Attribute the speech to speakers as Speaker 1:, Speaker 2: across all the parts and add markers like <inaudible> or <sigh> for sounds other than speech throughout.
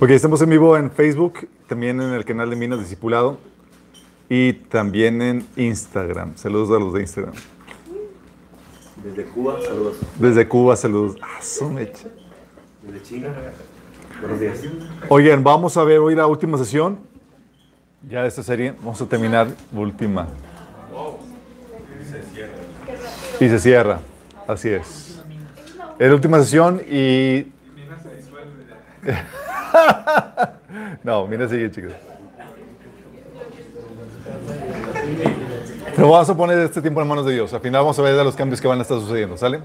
Speaker 1: Ok, estamos en vivo en Facebook, también en el canal de Minas Discipulado y también en Instagram. Saludos a los de Instagram.
Speaker 2: Desde Cuba, saludos.
Speaker 1: Desde Cuba, saludos. Ah.
Speaker 2: Desde China, buenos días.
Speaker 1: Oigan, vamos a ver hoy la última sesión. Ya de esta serie, vamos a terminar última. Y se cierra, así es. Es la última sesión y... <laughs> <laughs> no, mira, sigue, chicos. Pero vamos a poner este tiempo en manos de Dios. Al final vamos a ver los cambios que van a estar sucediendo, ¿sale?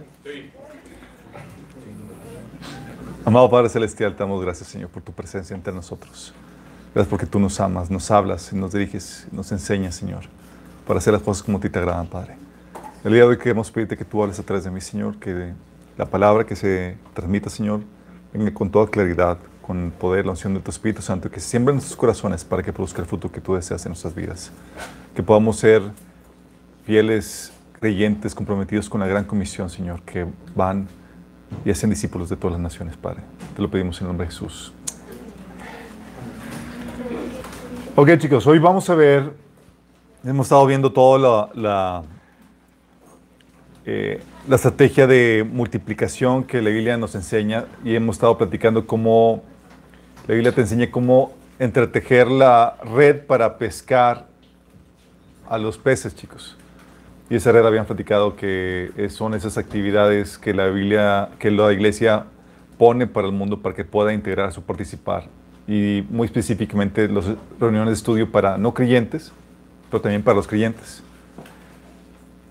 Speaker 1: Amado Padre Celestial, te damos gracias, Señor, por tu presencia entre nosotros. Gracias porque tú nos amas, nos hablas, nos diriges, nos enseñas, Señor, para hacer las cosas como a ti te agradan, Padre. El día de hoy queremos pedirte que tú hables a través de mí, Señor, que la palabra que se transmita, Señor, venga con toda claridad, con el poder, la unción de tu Espíritu Santo, que se siembre en nuestros corazones para que produzca el fruto que tú deseas en nuestras vidas. Que podamos ser fieles, creyentes, comprometidos con la gran comisión, Señor, que van y hacen discípulos de todas las naciones, Padre. Te lo pedimos en el nombre de Jesús. Ok, chicos, hoy vamos a ver, hemos estado viendo toda la, la, eh, la estrategia de multiplicación que la Biblia nos enseña y hemos estado platicando cómo la Biblia te enseña cómo entretejer la red para pescar a los peces, chicos. Y esa red habían platicado que son esas actividades que la Biblia, que la iglesia pone para el mundo para que pueda integrarse o participar. Y muy específicamente las reuniones de estudio para no creyentes, pero también para los creyentes.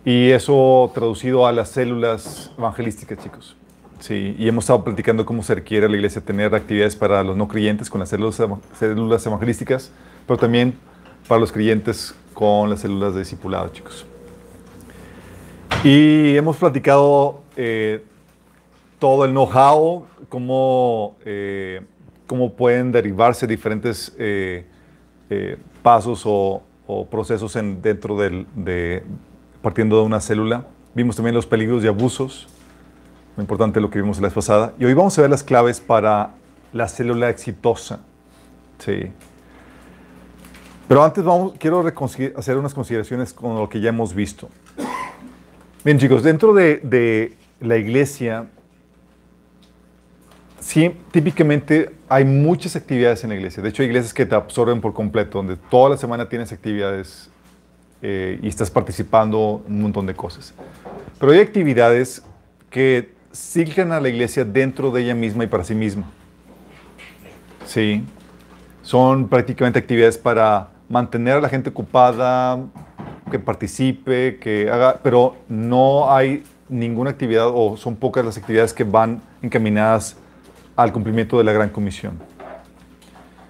Speaker 1: Y eso traducido a las células evangelísticas, chicos. Sí, y hemos estado platicando cómo se requiere a la iglesia tener actividades para los no creyentes con las células, células evangelísticas, pero también para los creyentes con las células de discipulado, chicos. Y hemos platicado eh, todo el know-how, cómo, eh, cómo pueden derivarse diferentes eh, eh, pasos o, procesos en, dentro del, de, partiendo de una célula. Vimos también los peligros y abusos, muy importante lo que vimos la vez pasada. Y hoy vamos a ver las claves para la célula exitosa. Sí. Pero antes vamos, quiero hacer unas consideraciones con lo que ya hemos visto. Bien, chicos, dentro de, de la iglesia, sí, típicamente hay muchas actividades en la iglesia. De hecho, hay iglesias que te absorben por completo, donde toda la semana tienes actividades eh, y estás participando en un montón de cosas. Pero hay actividades que siguen a la iglesia dentro de ella misma y para sí misma. Sí. Son prácticamente actividades para mantener a la gente ocupada, que participe, que haga, pero no hay ninguna actividad o son pocas las actividades que van encaminadas al cumplimiento de la gran comisión.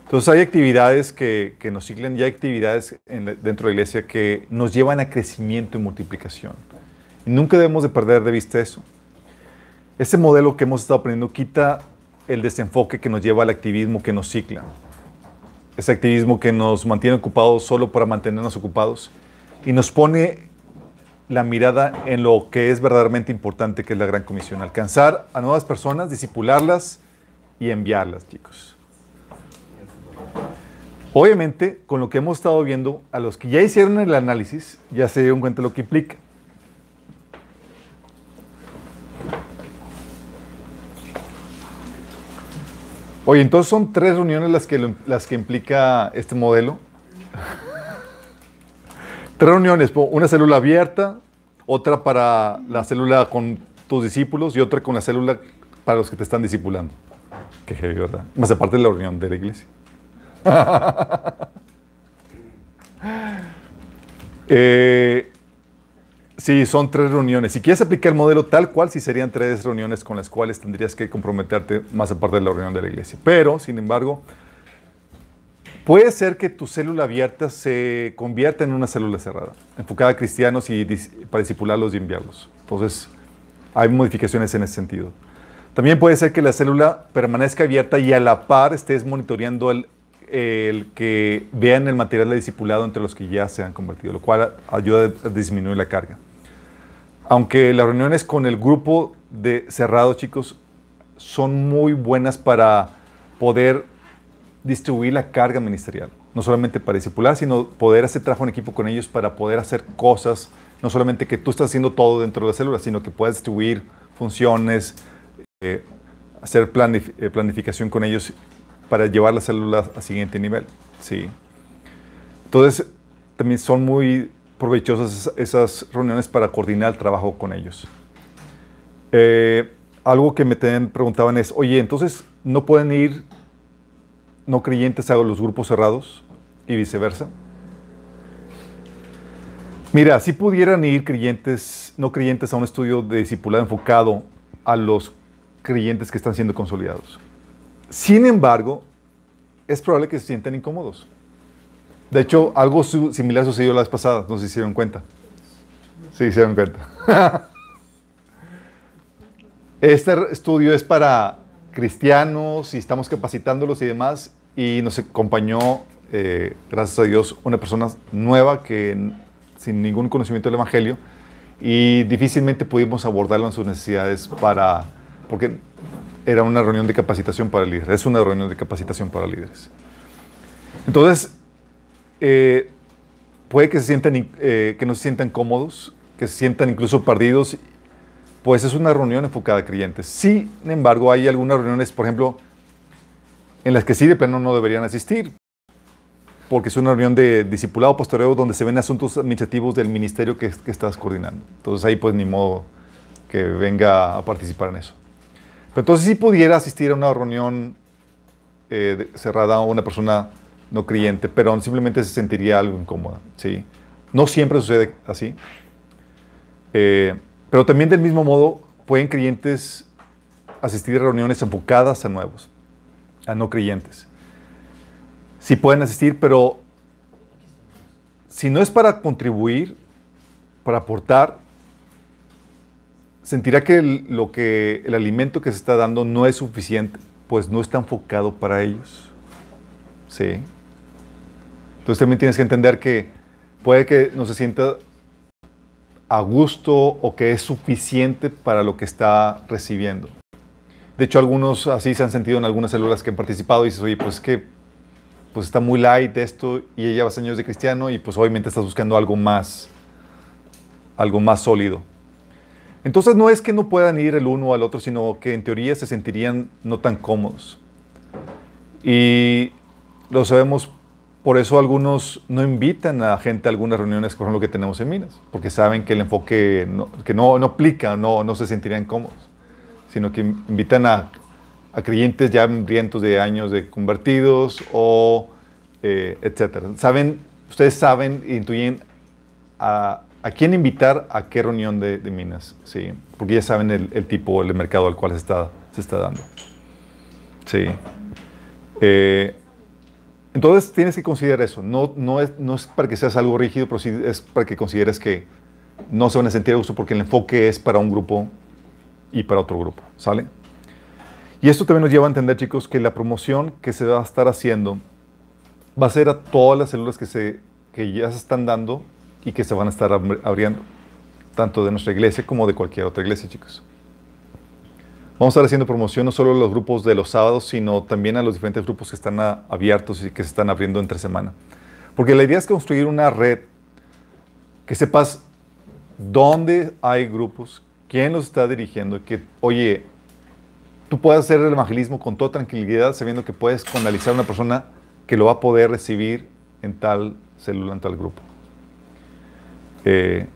Speaker 1: Entonces hay actividades que, que nos siguen y hay actividades en, dentro de la iglesia que nos llevan a crecimiento y multiplicación. Y nunca debemos de perder de vista eso. Ese modelo que hemos estado aprendiendo quita el desenfoque que nos lleva al activismo que nos cicla. Ese activismo que nos mantiene ocupados solo para mantenernos ocupados y nos pone la mirada en lo que es verdaderamente importante, que es la gran comisión. Alcanzar a nuevas personas, disipularlas y enviarlas, chicos. Obviamente, con lo que hemos estado viendo, a los que ya hicieron el análisis, ya se dieron cuenta de lo que implica. Oye, entonces son tres reuniones las que, las que implica este modelo. <laughs> tres reuniones, una célula abierta, otra para la célula con tus discípulos y otra con la célula para los que te están discipulando. Qué heavy, ¿verdad? Más aparte de la reunión de la iglesia. <laughs> eh, Sí, son tres reuniones. Si quieres aplicar el modelo tal cual, sí serían tres reuniones con las cuales tendrías que comprometerte más aparte de la reunión de la iglesia. Pero, sin embargo, puede ser que tu célula abierta se convierta en una célula cerrada, enfocada a cristianos y para discipularlos y enviarlos. Entonces, hay modificaciones en ese sentido. También puede ser que la célula permanezca abierta y a la par estés monitoreando el, el que vean el material de discipulado entre los que ya se han convertido, lo cual ayuda a disminuir la carga. Aunque las reuniones con el grupo de cerrado, chicos, son muy buenas para poder distribuir la carga ministerial, no solamente para discipular, sino poder hacer trabajo en equipo con ellos para poder hacer cosas, no solamente que tú estás haciendo todo dentro de la célula, sino que puedas distribuir funciones, eh, hacer eh, planificación con ellos para llevar la célula al siguiente nivel. ¿sí? Entonces, también son muy provechosas esas reuniones para coordinar el trabajo con ellos. Eh, algo que me preguntaban es, oye, entonces, ¿no pueden ir no creyentes a los grupos cerrados y viceversa? Mira, si pudieran ir creyentes, no creyentes a un estudio de discipulado enfocado a los creyentes que están siendo consolidados. Sin embargo, es probable que se sientan incómodos. De hecho, algo similar sucedió la vez pasada, no se dieron cuenta. Se dieron cuenta. <laughs> Este estudio es para cristianos y estamos capacitándolos y demás. Y nos acompañó, eh, gracias a Dios, una persona nueva que sin ningún conocimiento del Evangelio y difícilmente pudimos abordarlo en sus necesidades para, porque era una reunión de capacitación para líderes, es una reunión de capacitación para líderes. Entonces, eh, puede que, se sientan, eh, que no se sientan cómodos, que se sientan incluso perdidos, pues es una reunión enfocada a creyentes. Sin embargo, hay algunas reuniones, por ejemplo, en las que sí de plano no deberían asistir, porque es una reunión de discipulado posterior donde se ven asuntos administrativos del ministerio que, que, estás coordinando. Entonces ahí pues ni modo que venga a participar en eso. Pero entonces si pudiera asistir a una reunión eh, cerrada a una persona no creyente, pero simplemente se sentiría algo incómoda. ¿sí? No siempre sucede así. Eh, pero también del mismo modo pueden creyentes asistir a reuniones enfocadas a nuevos, a no creyentes. Sí pueden asistir, pero si no es para contribuir, para aportar, sentirá que el, lo que el alimento que se está dando no es suficiente, pues no está enfocado para ellos. Sí. Entonces también tienes que entender que puede que no se sienta a gusto o que es suficiente para lo que está recibiendo. De hecho, algunos así se han sentido en algunas células que han participado y dices, oye, pues es que pues está muy light esto y ella va años de cristiano y pues obviamente estás buscando algo más, algo más sólido. Entonces no es que no puedan ir el uno al otro, sino que en teoría se sentirían no tan cómodos. Y lo sabemos por eso algunos no invitan a gente a algunas reuniones como lo que tenemos en Minas, porque saben que el enfoque no, que no, no aplica, no, no se sentirían cómodos, sino que invitan a, a creyentes ya hambrientos de años de convertidos o eh, etcétera. Saben, ustedes saben intuyen a, a, quién invitar a qué reunión de, de Minas, ¿sí? porque ya saben el, el, tipo, el mercado al cual se está, se está dando. Sí. Eh, entonces tienes que considerar eso. No, no, es, no es para que seas algo rígido, pero sí es para que consideres que no se van a sentir a gusto porque el enfoque es para un grupo y para otro grupo. ¿Sale? Y esto también nos lleva a entender, chicos, que la promoción que se va a estar haciendo va a ser a todas las células que, se, que ya se están dando y que se van a estar abriendo, tanto de nuestra iglesia como de cualquier otra iglesia, chicos. Vamos a estar haciendo promoción no solo a los grupos de los sábados, sino también a los diferentes grupos que están abiertos y que se están abriendo entre semana. Porque la idea es construir una red que sepas dónde hay grupos, quién los está dirigiendo, que, oye, tú puedas hacer el evangelismo con toda tranquilidad, sabiendo que puedes canalizar a una persona que lo va a poder recibir en tal célula, en tal grupo. Eh,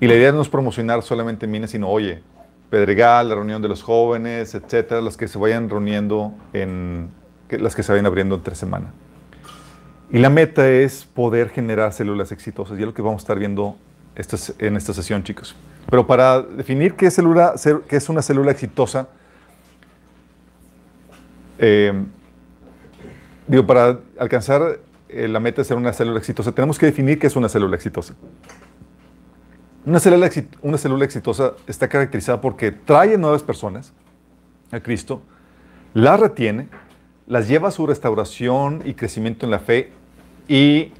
Speaker 1: y la idea no es promocionar solamente Minas, sino, oye, Pedregal, la reunión de los jóvenes, etcétera, las que se vayan reuniendo en las que se vayan abriendo entre semana. Y la meta es poder generar células exitosas, y es lo que vamos a estar viendo en esta sesión, chicos. Pero para definir qué célula, qué es una célula exitosa, eh, digo, para alcanzar eh, la meta de ser una célula exitosa, tenemos que definir qué es una célula exitosa. Una célula, una célula exitosa está caracterizada porque trae nuevas personas a Cristo, las retiene, las lleva a su restauración y crecimiento en la fe y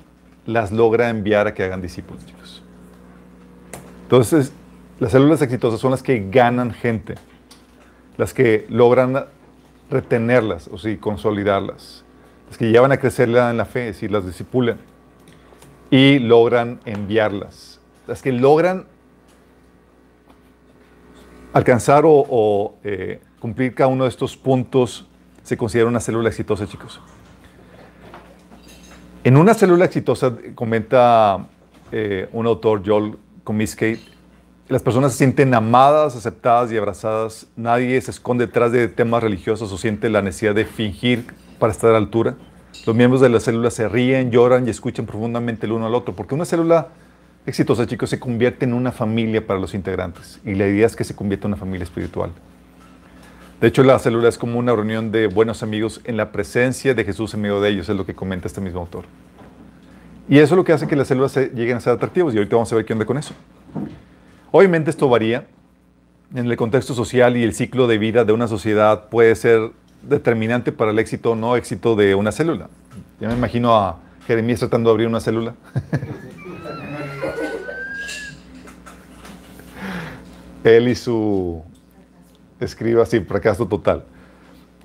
Speaker 1: las logra enviar a que hagan discípulos. Entonces, las células exitosas son las que ganan gente, las que logran retenerlas, o sea, consolidarlas, las que llevan a crecerla en la fe, es decir, las disipulan y logran enviarlas. Las que logran alcanzar o, eh, cumplir cada uno de estos puntos se considera una célula exitosa, chicos. En una célula exitosa, comenta eh, un autor, Joel Comiskey, las personas se sienten amadas, aceptadas y abrazadas. Nadie se esconde detrás de temas religiosos o siente la necesidad de fingir para estar a la altura. Los miembros de la célula se ríen, lloran y escuchan profundamente el uno al otro, porque una célula exitosa, chicos, se convierte en una familia para los integrantes. Y la idea es que se convierta en una familia espiritual. De hecho, la célula es como una reunión de buenos amigos en la presencia de Jesús en medio de ellos, es lo que comenta este mismo autor. Y eso es lo que hace que las células lleguen a ser atractivas, y ahorita vamos a ver qué onda con eso. Obviamente esto varía. En el contexto social y el ciclo de vida de una sociedad puede ser determinante para el éxito o no éxito de una célula. Ya me imagino a Jeremías tratando de abrir una célula. <laughs> Él y su escriba así, fracaso total.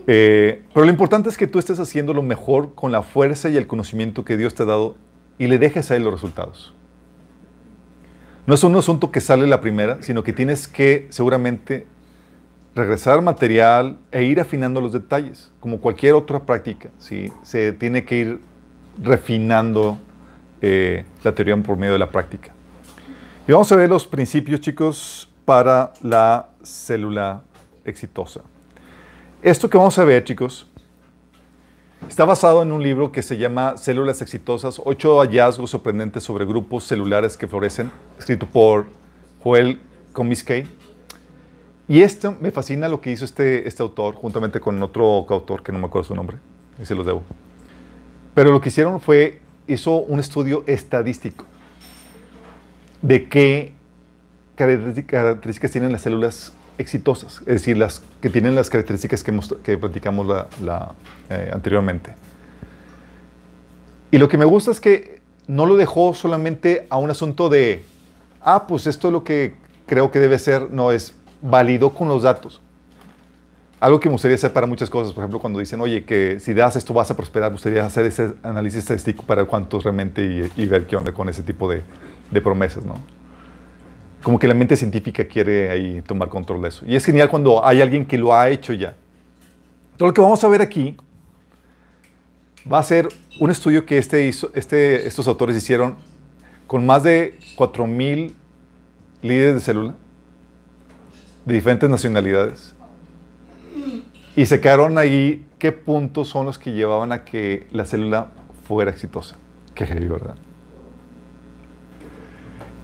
Speaker 1: Eh, pero lo importante es que tú estés haciendo lo mejor con la fuerza y el conocimiento que Dios te ha dado y le dejes a Él los resultados. No es un asunto que sale la primera, sino que tienes que seguramente regresar material e ir afinando los detalles, como cualquier otra práctica. ¿sí? Se tiene que ir refinando eh, la teoría por medio de la práctica. Y vamos a ver los principios, chicos, para la célula exitosa. Esto que vamos a ver, chicos, está basado en un libro que se llama Células Exitosas, ocho hallazgos sorprendentes sobre grupos celulares que florecen, escrito por Joel Comiskey. Y esto me fascina lo que hizo este, este autor, juntamente con otro autor que no me acuerdo su nombre, y se los debo. Pero lo que hicieron fue, hizo un estudio estadístico de qué características tienen las células exitosas, es decir, las que tienen las características que, que platicamos la, eh, anteriormente. Y lo que me gusta es que no lo dejó solamente a un asunto de, ah, pues esto es lo que creo que debe ser, no, es validó con los datos. Algo que me gustaría hacer para muchas cosas, por ejemplo, cuando dicen, oye, que si das esto vas a prosperar, me gustaría hacer ese análisis estadístico para cuántos realmente y, ver qué onda con ese tipo de, de promesas, ¿no? Como que la mente científica quiere ahí tomar control de eso. Y es genial cuando hay alguien que lo ha hecho ya. Todo lo que vamos a ver aquí va a ser un estudio que este hizo, este, estos autores hicieron con más de 4.000 líderes de célula de diferentes nacionalidades. Y se quedaron ahí qué puntos son los que llevaban a que la célula fuera exitosa. Qué heavy, ¿verdad?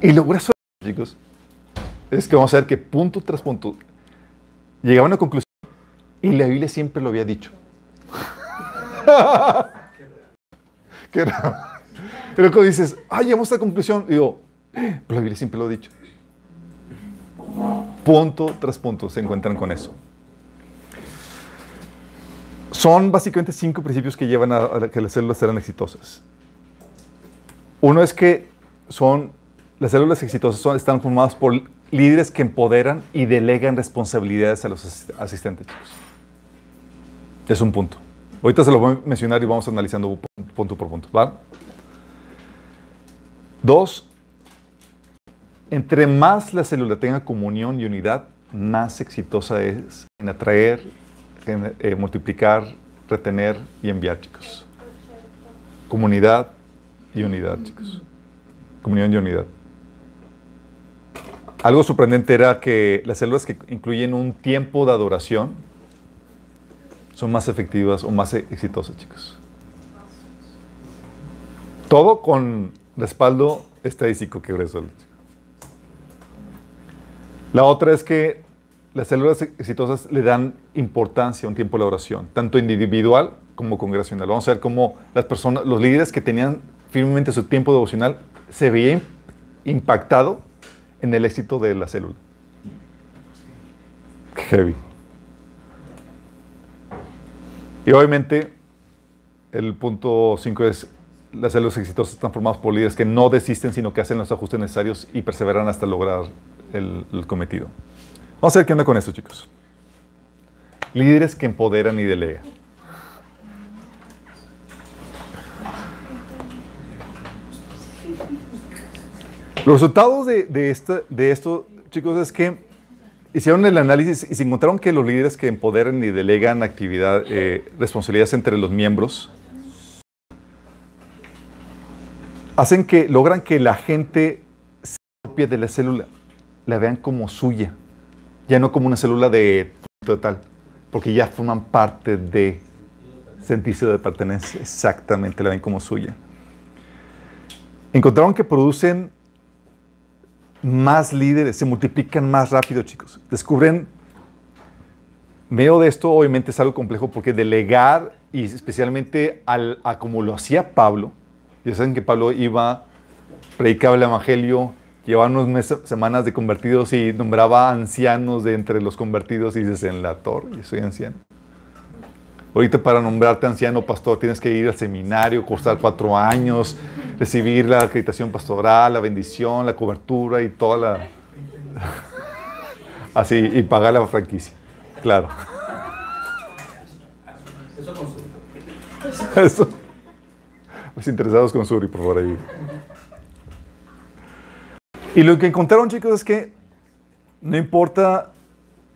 Speaker 1: Y lo grueso, chicos, es que vamos a ver que punto tras punto llegaba a una conclusión y la Biblia siempre lo había dicho. <laughs> Qué raro. Pero cuando dices, ay, llegamos a esta conclusión, digo, pero la Biblia siempre lo ha dicho. Punto tras punto se encuentran con eso. Son básicamente cinco principios que llevan a, que las células sean exitosas. Uno es que son las células exitosas están formadas por líderes que empoderan y delegan responsabilidades a los asistentes. Es un punto. Ahorita se lo voy a mencionar y vamos analizando punto por punto. Dos, entre más la célula tenga comunión y unidad, más exitosa es en atraer, eh, multiplicar, retener y enviar, chicos. Comunidad y unidad, chicos. Comunión y unidad. Algo sorprendente era que las células que incluyen un tiempo de adoración son más efectivas o más exitosas, chicos. Todo con respaldo estadístico que resuelve. La otra es que las células exitosas le dan importancia a un tiempo de oración, tanto individual como congregacional. Vamos a ver cómo las personas, los líderes que tenían firmemente su tiempo devocional se veían impactado en el éxito de la célula. Heavy. Y obviamente, el punto 5 es, las células exitosas están formadas por líderes que no desisten, sino que hacen los ajustes necesarios y perseveran hasta lograr el, cometido. Vamos a ver qué onda con esto, chicos. Líderes que empoderan y delegan. Los resultados de, de, de esto, chicos, es que hicieron el análisis y se encontraron que los líderes que empoderan y delegan actividad, eh, responsabilidades entre los miembros, hacen que, logran que la gente se apropie de la célula, la vean como suya, ya no como una célula de total, porque ya forman parte de sentirse de pertenencia, exactamente, la ven como suya. Encontraron que producen más líderes, se multiplican más rápido, chicos. Descubren, medio de esto obviamente es algo complejo porque delegar y especialmente al, a como lo hacía Pablo, ya saben que Pablo iba, predicaba el Evangelio, llevaba unos meses, semanas de convertidos y nombraba ancianos de entre los convertidos y dices, en la torre, soy anciano. Ahorita para nombrarte anciano pastor tienes que ir al seminario, cursar cuatro años, recibir la acreditación pastoral, la bendición, la cobertura y toda la... <laughs> Así, y pagar la franquicia. Claro. Eso. Los <laughs> interesados con Suri, por favor, ahí. Y lo que encontraron, chicos, es que no importa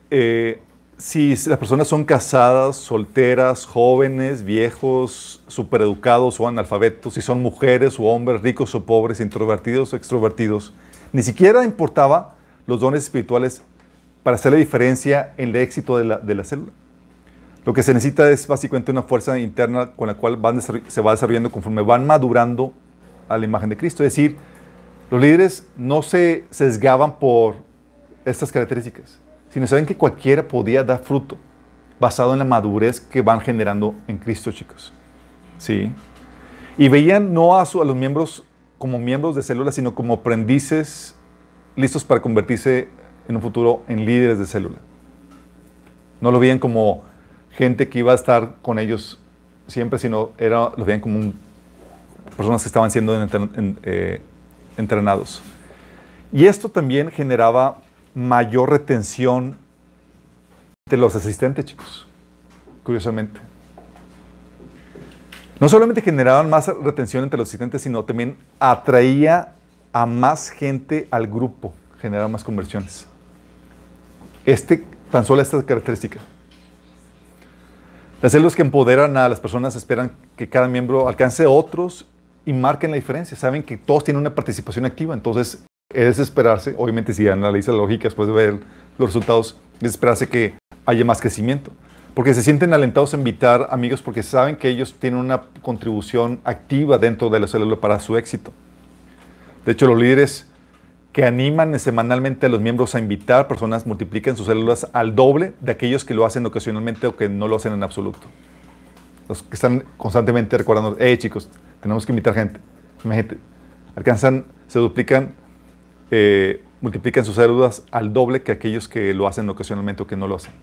Speaker 1: eh, si las personas son casadas, solteras, jóvenes, viejos, supereducados o analfabetos, si son mujeres o hombres, ricos o pobres, introvertidos o extrovertidos, ni siquiera importaba los dones espirituales para hacer la diferencia en el éxito de la, célula. Lo que se necesita es básicamente una fuerza interna con la cual van se va desarrollando conforme van madurando a la imagen de Cristo. Es decir, los líderes no se sesgaban por estas características, sino saben que cualquiera podía dar fruto basado en la madurez que van generando en Cristo, chicos. ¿Sí? Y veían no a, su- a los miembros como miembros de células, sino como aprendices listos para convertirse en un futuro en líderes de célula. No lo veían como gente que iba a estar con ellos siempre, sino era, los veían como personas que estaban siendo eh, entrenados. Y esto también generaba mayor retención de los asistentes, chicos, curiosamente. No solamente generaban más retención entre los asistentes, sino también atraía a más gente al grupo, generaba más conversiones. Este, tan solo esta característica. Las células que empoderan a las personas esperan que cada miembro alcance a otros y marquen la diferencia. Saben que todos tienen una participación activa, entonces es esperarse, obviamente si analiza la lógica después de ver los resultados, es esperarse que haya más crecimiento. Porque se sienten alentados a invitar amigos porque saben que ellos tienen una contribución activa dentro de la célula para su éxito. De hecho, los líderes que animan semanalmente a los miembros a invitar personas multiplican sus células al doble de aquellos que lo hacen ocasionalmente o que no lo hacen en absoluto. Los que están constantemente recordando, hey chicos, tenemos que invitar gente. Imagínate, alcanzan, se duplican, eh, multiplican sus células al doble que aquellos que lo hacen ocasionalmente o que no lo hacen.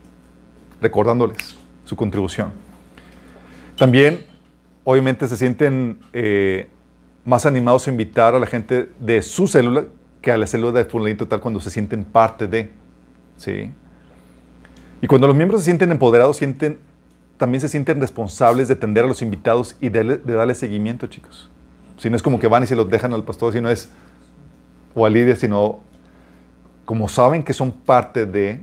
Speaker 1: Recordándoles su contribución. También, obviamente, se sienten eh, más animados a invitar a la gente de su célula que a la célula de fulanito total cuando se sienten parte de. ¿sí? Y cuando los miembros se sienten empoderados, sienten, también se sienten responsables de atender a los invitados y de, de darle seguimiento, chicos. Si no es como que van y se los dejan al pastor, sino es, o al líder, sino como saben que son parte de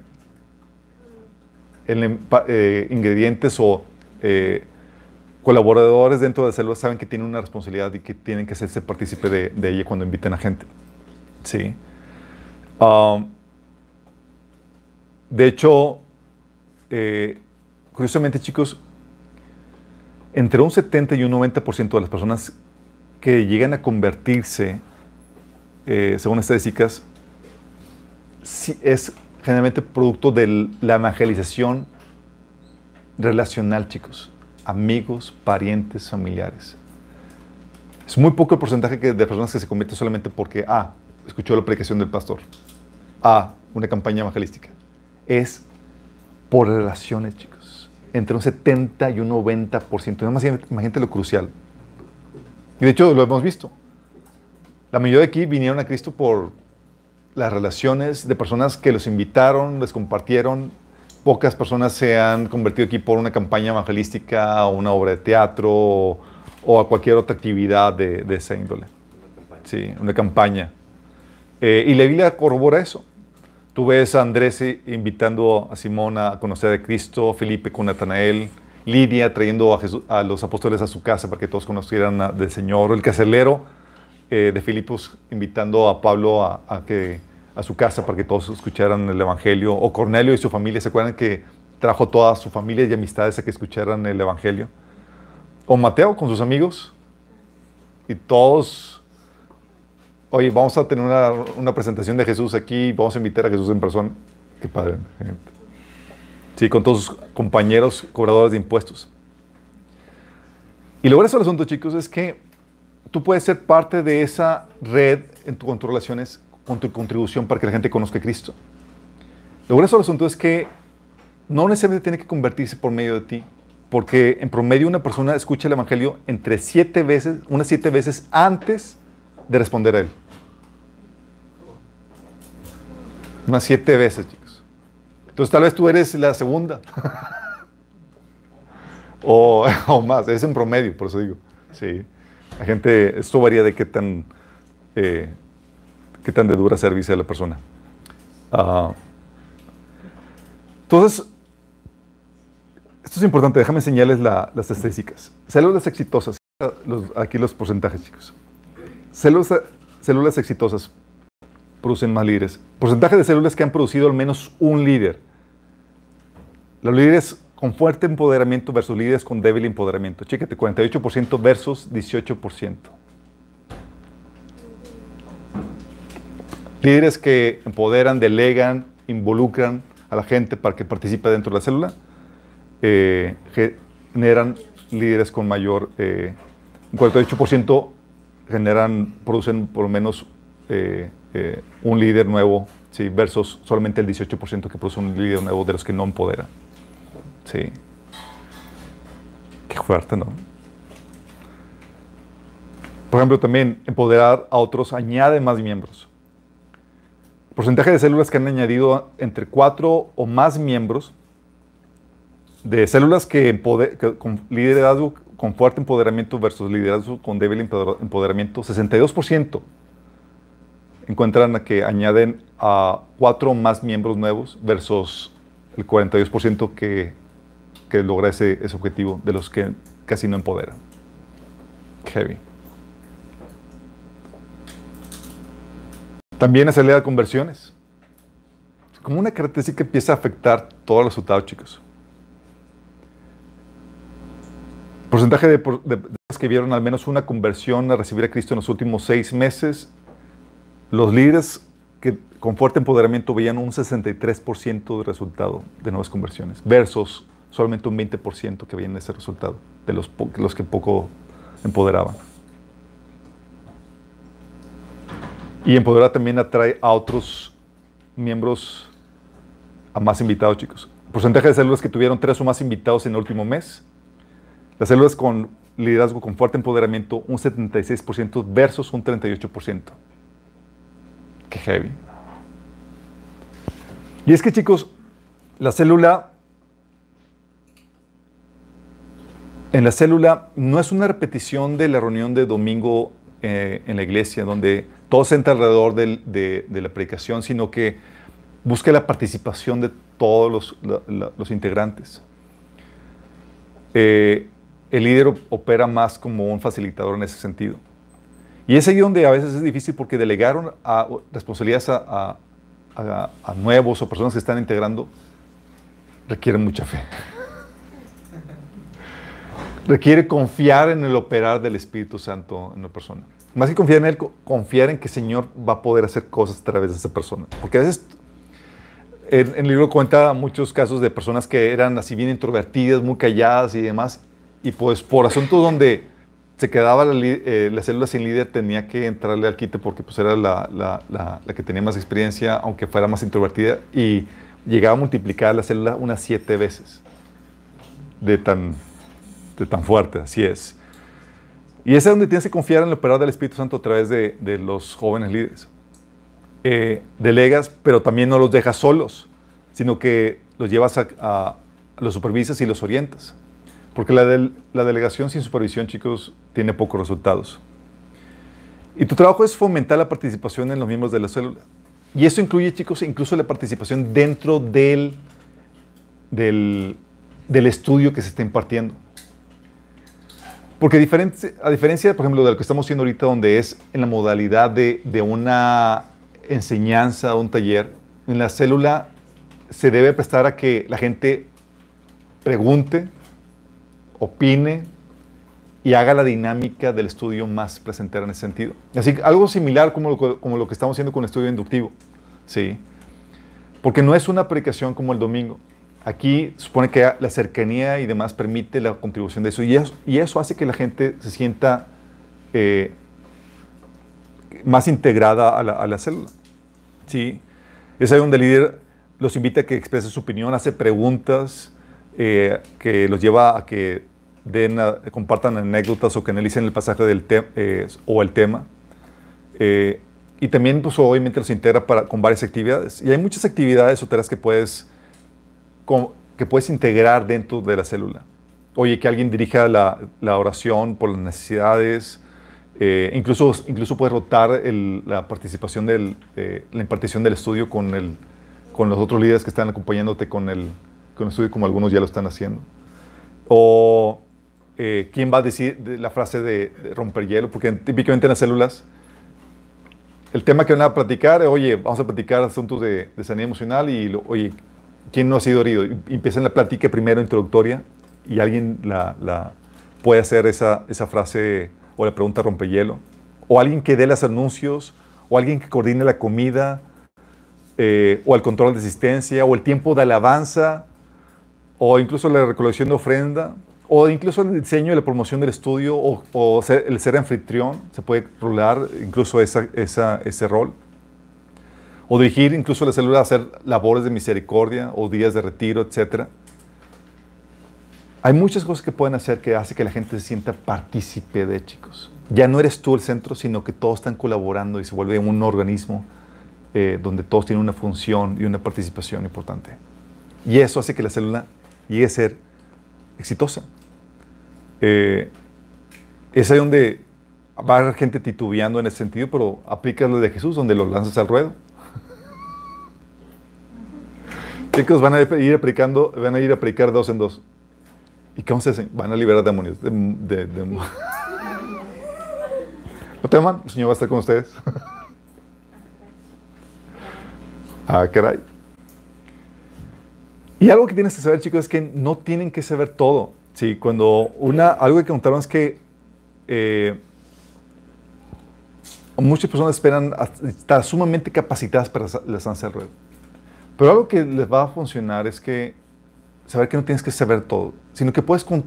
Speaker 1: empa- eh, ingredientes o eh, colaboradores dentro de la célula, saben que tienen una responsabilidad y que tienen que hacerse partícipe de, de ella cuando inviten a gente. Sí. De hecho, eh, curiosamente, chicos, entre un 70 y un 90% de las personas que llegan a convertirse, eh, según estadísticas, sí es generalmente producto de la evangelización relacional, chicos. Amigos, parientes, familiares. Es muy poco el porcentaje de personas que se convierten solamente porque, ah, escuchó la predicación del pastor. Ah, una campaña evangelística. Es por relaciones, chicos. Entre un 70 y un 90%. Nada más imagínate lo crucial. Y de hecho lo hemos visto. La mayoría de aquí vinieron a Cristo por las relaciones de personas que los invitaron, les compartieron. Pocas personas se han convertido aquí por una campaña evangelística o una obra de teatro o, a cualquier otra actividad de, de esa índole. Sí, una campaña. Eh, y la Biblia corrobora eso. Tú ves a Andrés invitando a Simón a conocer a Cristo, Felipe con Natanael, Lidia trayendo a, los apóstoles a su casa para que todos conocieran del Señor, el carcelero eh, de Filipos invitando a Pablo a, que, a su casa para que todos escucharan el Evangelio, o Cornelio y su familia, ¿se acuerdan que trajo toda su familia y amistades a que escucharan el Evangelio? O Mateo con sus amigos, y todos, oye, vamos a tener una, una presentación de Jesús aquí, vamos a invitar a Jesús en persona. Qué padre. Sí, con todos sus compañeros cobradores de impuestos. Y lo grueso del asunto, chicos, es que tú puedes ser parte de esa red en con tus relaciones, con tu contribución para que la gente conozca a Cristo. Lo grueso del asunto es que no necesariamente tiene que convertirse por medio de ti, porque en promedio una persona escucha el Evangelio entre siete veces, unas siete veces antes de responder a él. Unas siete veces, chicos. Entonces tal vez tú eres la segunda. <laughs> o, más, es en promedio, por eso digo. Sí. La gente, esto varía de qué tan, eh, qué tan de dura servicio de la persona. Ah, entonces, esto es importante, déjame enseñarles las estadísticas. Células exitosas, aquí los porcentajes, chicos. Células, células exitosas producen más líderes. Porcentaje de células que han producido al menos un líder. Los líderes con fuerte empoderamiento versus líderes con débil empoderamiento. Chéquete, 48% versus 18%. Líderes que empoderan, delegan, involucran a la gente para que participe dentro de la célula, eh, generan líderes con mayor, eh, un 48% generan, producen por lo menos eh, un líder nuevo, ¿sí? versus solamente el 18% que produce un líder nuevo de los que no empoderan. Sí. Qué fuerte, ¿no? Por ejemplo, también empoderar a otros añade más miembros. Porcentaje de células que han añadido entre cuatro o más miembros, de células que, con liderazgo con fuerte empoderamiento versus liderazgo con débil empoderamiento, 62% encuentran que añaden a cuatro o más miembros nuevos versus el 42% que que logra ese, ese objetivo de los que casi no empoderan. Heavy. También acelera conversiones. Como una característica que empieza a afectar todos los resultados, chicos. Porcentaje de, de, que vieron al menos una conversión a recibir a Cristo en los últimos seis meses. Los líderes que con fuerte empoderamiento veían un 63% de resultado de nuevas conversiones versus solamente un 20% que viene ese resultado, de los, los que poco empoderaban. Y empoderar también atrae a otros miembros, a más invitados, chicos. porcentaje de células que tuvieron tres o más invitados en el último mes. Las células con liderazgo con fuerte empoderamiento, un 76% versus un 38%. Qué heavy. Y es que, chicos, la célula en la célula no es una repetición de la reunión de domingo eh, en la iglesia, donde todo se entra alrededor de, la predicación, sino que busca la participación de todos los, integrantes. Eh, el líder opera más como un facilitador en ese sentido. Y es ahí donde a veces es difícil porque delegaron a, responsabilidades a, a nuevos o personas que están integrando requieren mucha fe requiere confiar en el operar del Espíritu Santo en la persona. Más que confiar en Él, confiar en que el Señor va a poder hacer cosas a través de esa persona. Porque a veces, en, el libro cuenta muchos casos de personas que eran así bien introvertidas, muy calladas y demás, y pues por asuntos donde se quedaba la, eh, célula sin líder, tenía que entrarle al quite porque pues era la, la, la, que tenía más experiencia, aunque fuera más introvertida, y llegaba a multiplicar la célula unas siete veces de tan tan fuerte, así es. Y es donde tienes que confiar en el operar del Espíritu Santo a través de, los jóvenes líderes. Eh, delegas, pero también no los dejas solos, sino que los llevas a, los supervisas y los orientas. Porque la, la delegación sin supervisión, chicos, tiene pocos resultados. Y tu trabajo es fomentar la participación en los miembros de la célula. Y eso incluye, chicos, incluso la participación dentro del, del, del estudio que se está impartiendo. Porque a diferencia, por ejemplo, de lo que estamos haciendo ahorita, donde es en la modalidad de, de una enseñanza un taller, en la célula se debe prestar a que la gente pregunte, opine y haga la dinámica del estudio más placentera en ese sentido. Así algo similar como lo, como lo que estamos haciendo con el estudio inductivo. ¿sí? Porque no es una predicación como el domingo. Aquí supone que la cercanía y demás permite la contribución de eso. Y eso, y eso hace que la gente se sienta eh, más integrada a la, a la célula. ¿sí? Es ahí donde el líder los invita a que expresen su opinión, hace preguntas, eh, que los lleva a que den compartan anécdotas o que analicen el pasaje del eh, o el tema. Eh, y también, pues, obviamente, los integra para, con varias actividades. Y hay muchas actividades o tareas que puedes, que puedes integrar dentro de la célula. Oye, que alguien dirija la, la oración por las necesidades. incluso, incluso puedes rotar el, la participación de la impartición del estudio con el, con los otros líderes que están acompañándote con el, con el estudio, como algunos ya lo están haciendo. O eh, quién va a decir la frase de, romper hielo, porque típicamente en las células el tema que van a platicar, oye, vamos a platicar asuntos de, de sanidad emocional y, oye, ¿quién no ha sido herido? Y empiezan la plática primero introductoria y alguien la, la puede hacer esa, esa frase o la pregunta rompehielo. O alguien que dé los anuncios, o alguien que coordine la comida, eh, o el control de asistencia, o el tiempo de alabanza, o incluso la recolección de ofrenda, o incluso el diseño y la promoción del estudio, o, el ser anfitrión, se puede rolar incluso esa, ese rol. O dirigir incluso la célula a hacer labores de misericordia o días de retiro, etc. Hay muchas cosas que pueden hacer que hace que la gente se sienta partícipe de, chicos. Ya no eres tú el centro, sino que todos están colaborando y se vuelve un organismo eh, donde todos tienen una función y una participación importante. Y eso hace que la célula llegue a ser exitosa. Eh, es ahí donde va a haber gente titubeando en ese sentido, pero aplica lo de Jesús, donde los lanzas al ruedo. Chicos, van a ir aplicando, van a ir a predicar dos en dos. ¿Y cómo se hacen? Van a liberar demonios. De, ¿No teman? El Señor va a estar con ustedes. <laughs> Ah, caray. Y algo que tienes que saber, chicos, es que no tienen que saber todo. Sí, cuando una, algo que contaron es que eh, muchas personas esperan estar sumamente capacitadas para lanzarse al ruedo. Pero algo que les va a funcionar es que saber que no tienes que saber todo, sino que puedes con,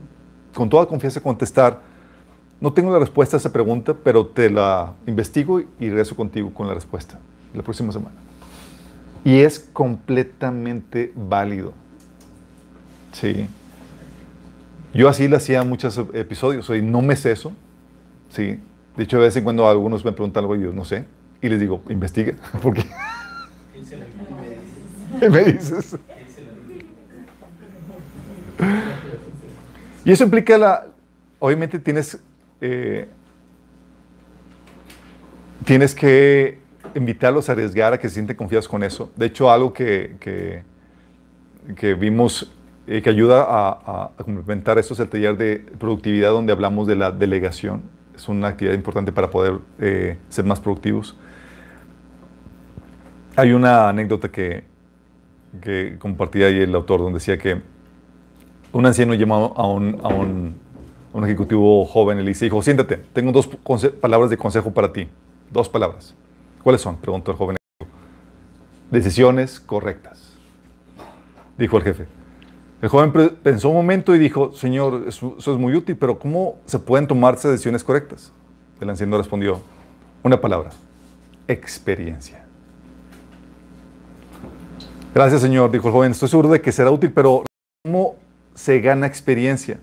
Speaker 1: con toda confianza contestar, no tengo la respuesta a esa pregunta, pero te la investigo y regreso contigo con la respuesta la próxima semana. Y es completamente válido. Sí. Yo así lo hacía en muchos episodios. Oye, no me sé eso. Sí. De hecho, a veces cuando algunos me preguntan algo, yo no sé. Y les digo, investiga. <laughs> Porque. ¿Qué <laughs> me dices? Y eso implica la. Obviamente tienes. Eh, tienes que invitarlos a arriesgar, a que se sienten confiados con eso. De hecho, algo que, que, vimos eh, que ayuda a, complementar esto es el taller de productividad donde hablamos de la delegación. Es una actividad importante para poder eh, ser más productivos. Hay una anécdota que, que compartía ahí el autor donde decía que un anciano llamó a un, a un, un ejecutivo joven le dice, hijo, siéntate, tengo dos palabras de consejo para ti. Dos palabras. ¿Cuáles son? Preguntó el joven. Decisiones correctas, dijo el jefe. El joven pensó un momento y dijo, Señor, eso, es muy útil, pero ¿cómo se pueden tomarse decisiones correctas? El anciano respondió, una palabra, experiencia. Gracias, Señor, dijo el joven, estoy seguro de que será útil, pero ¿cómo se gana experiencia?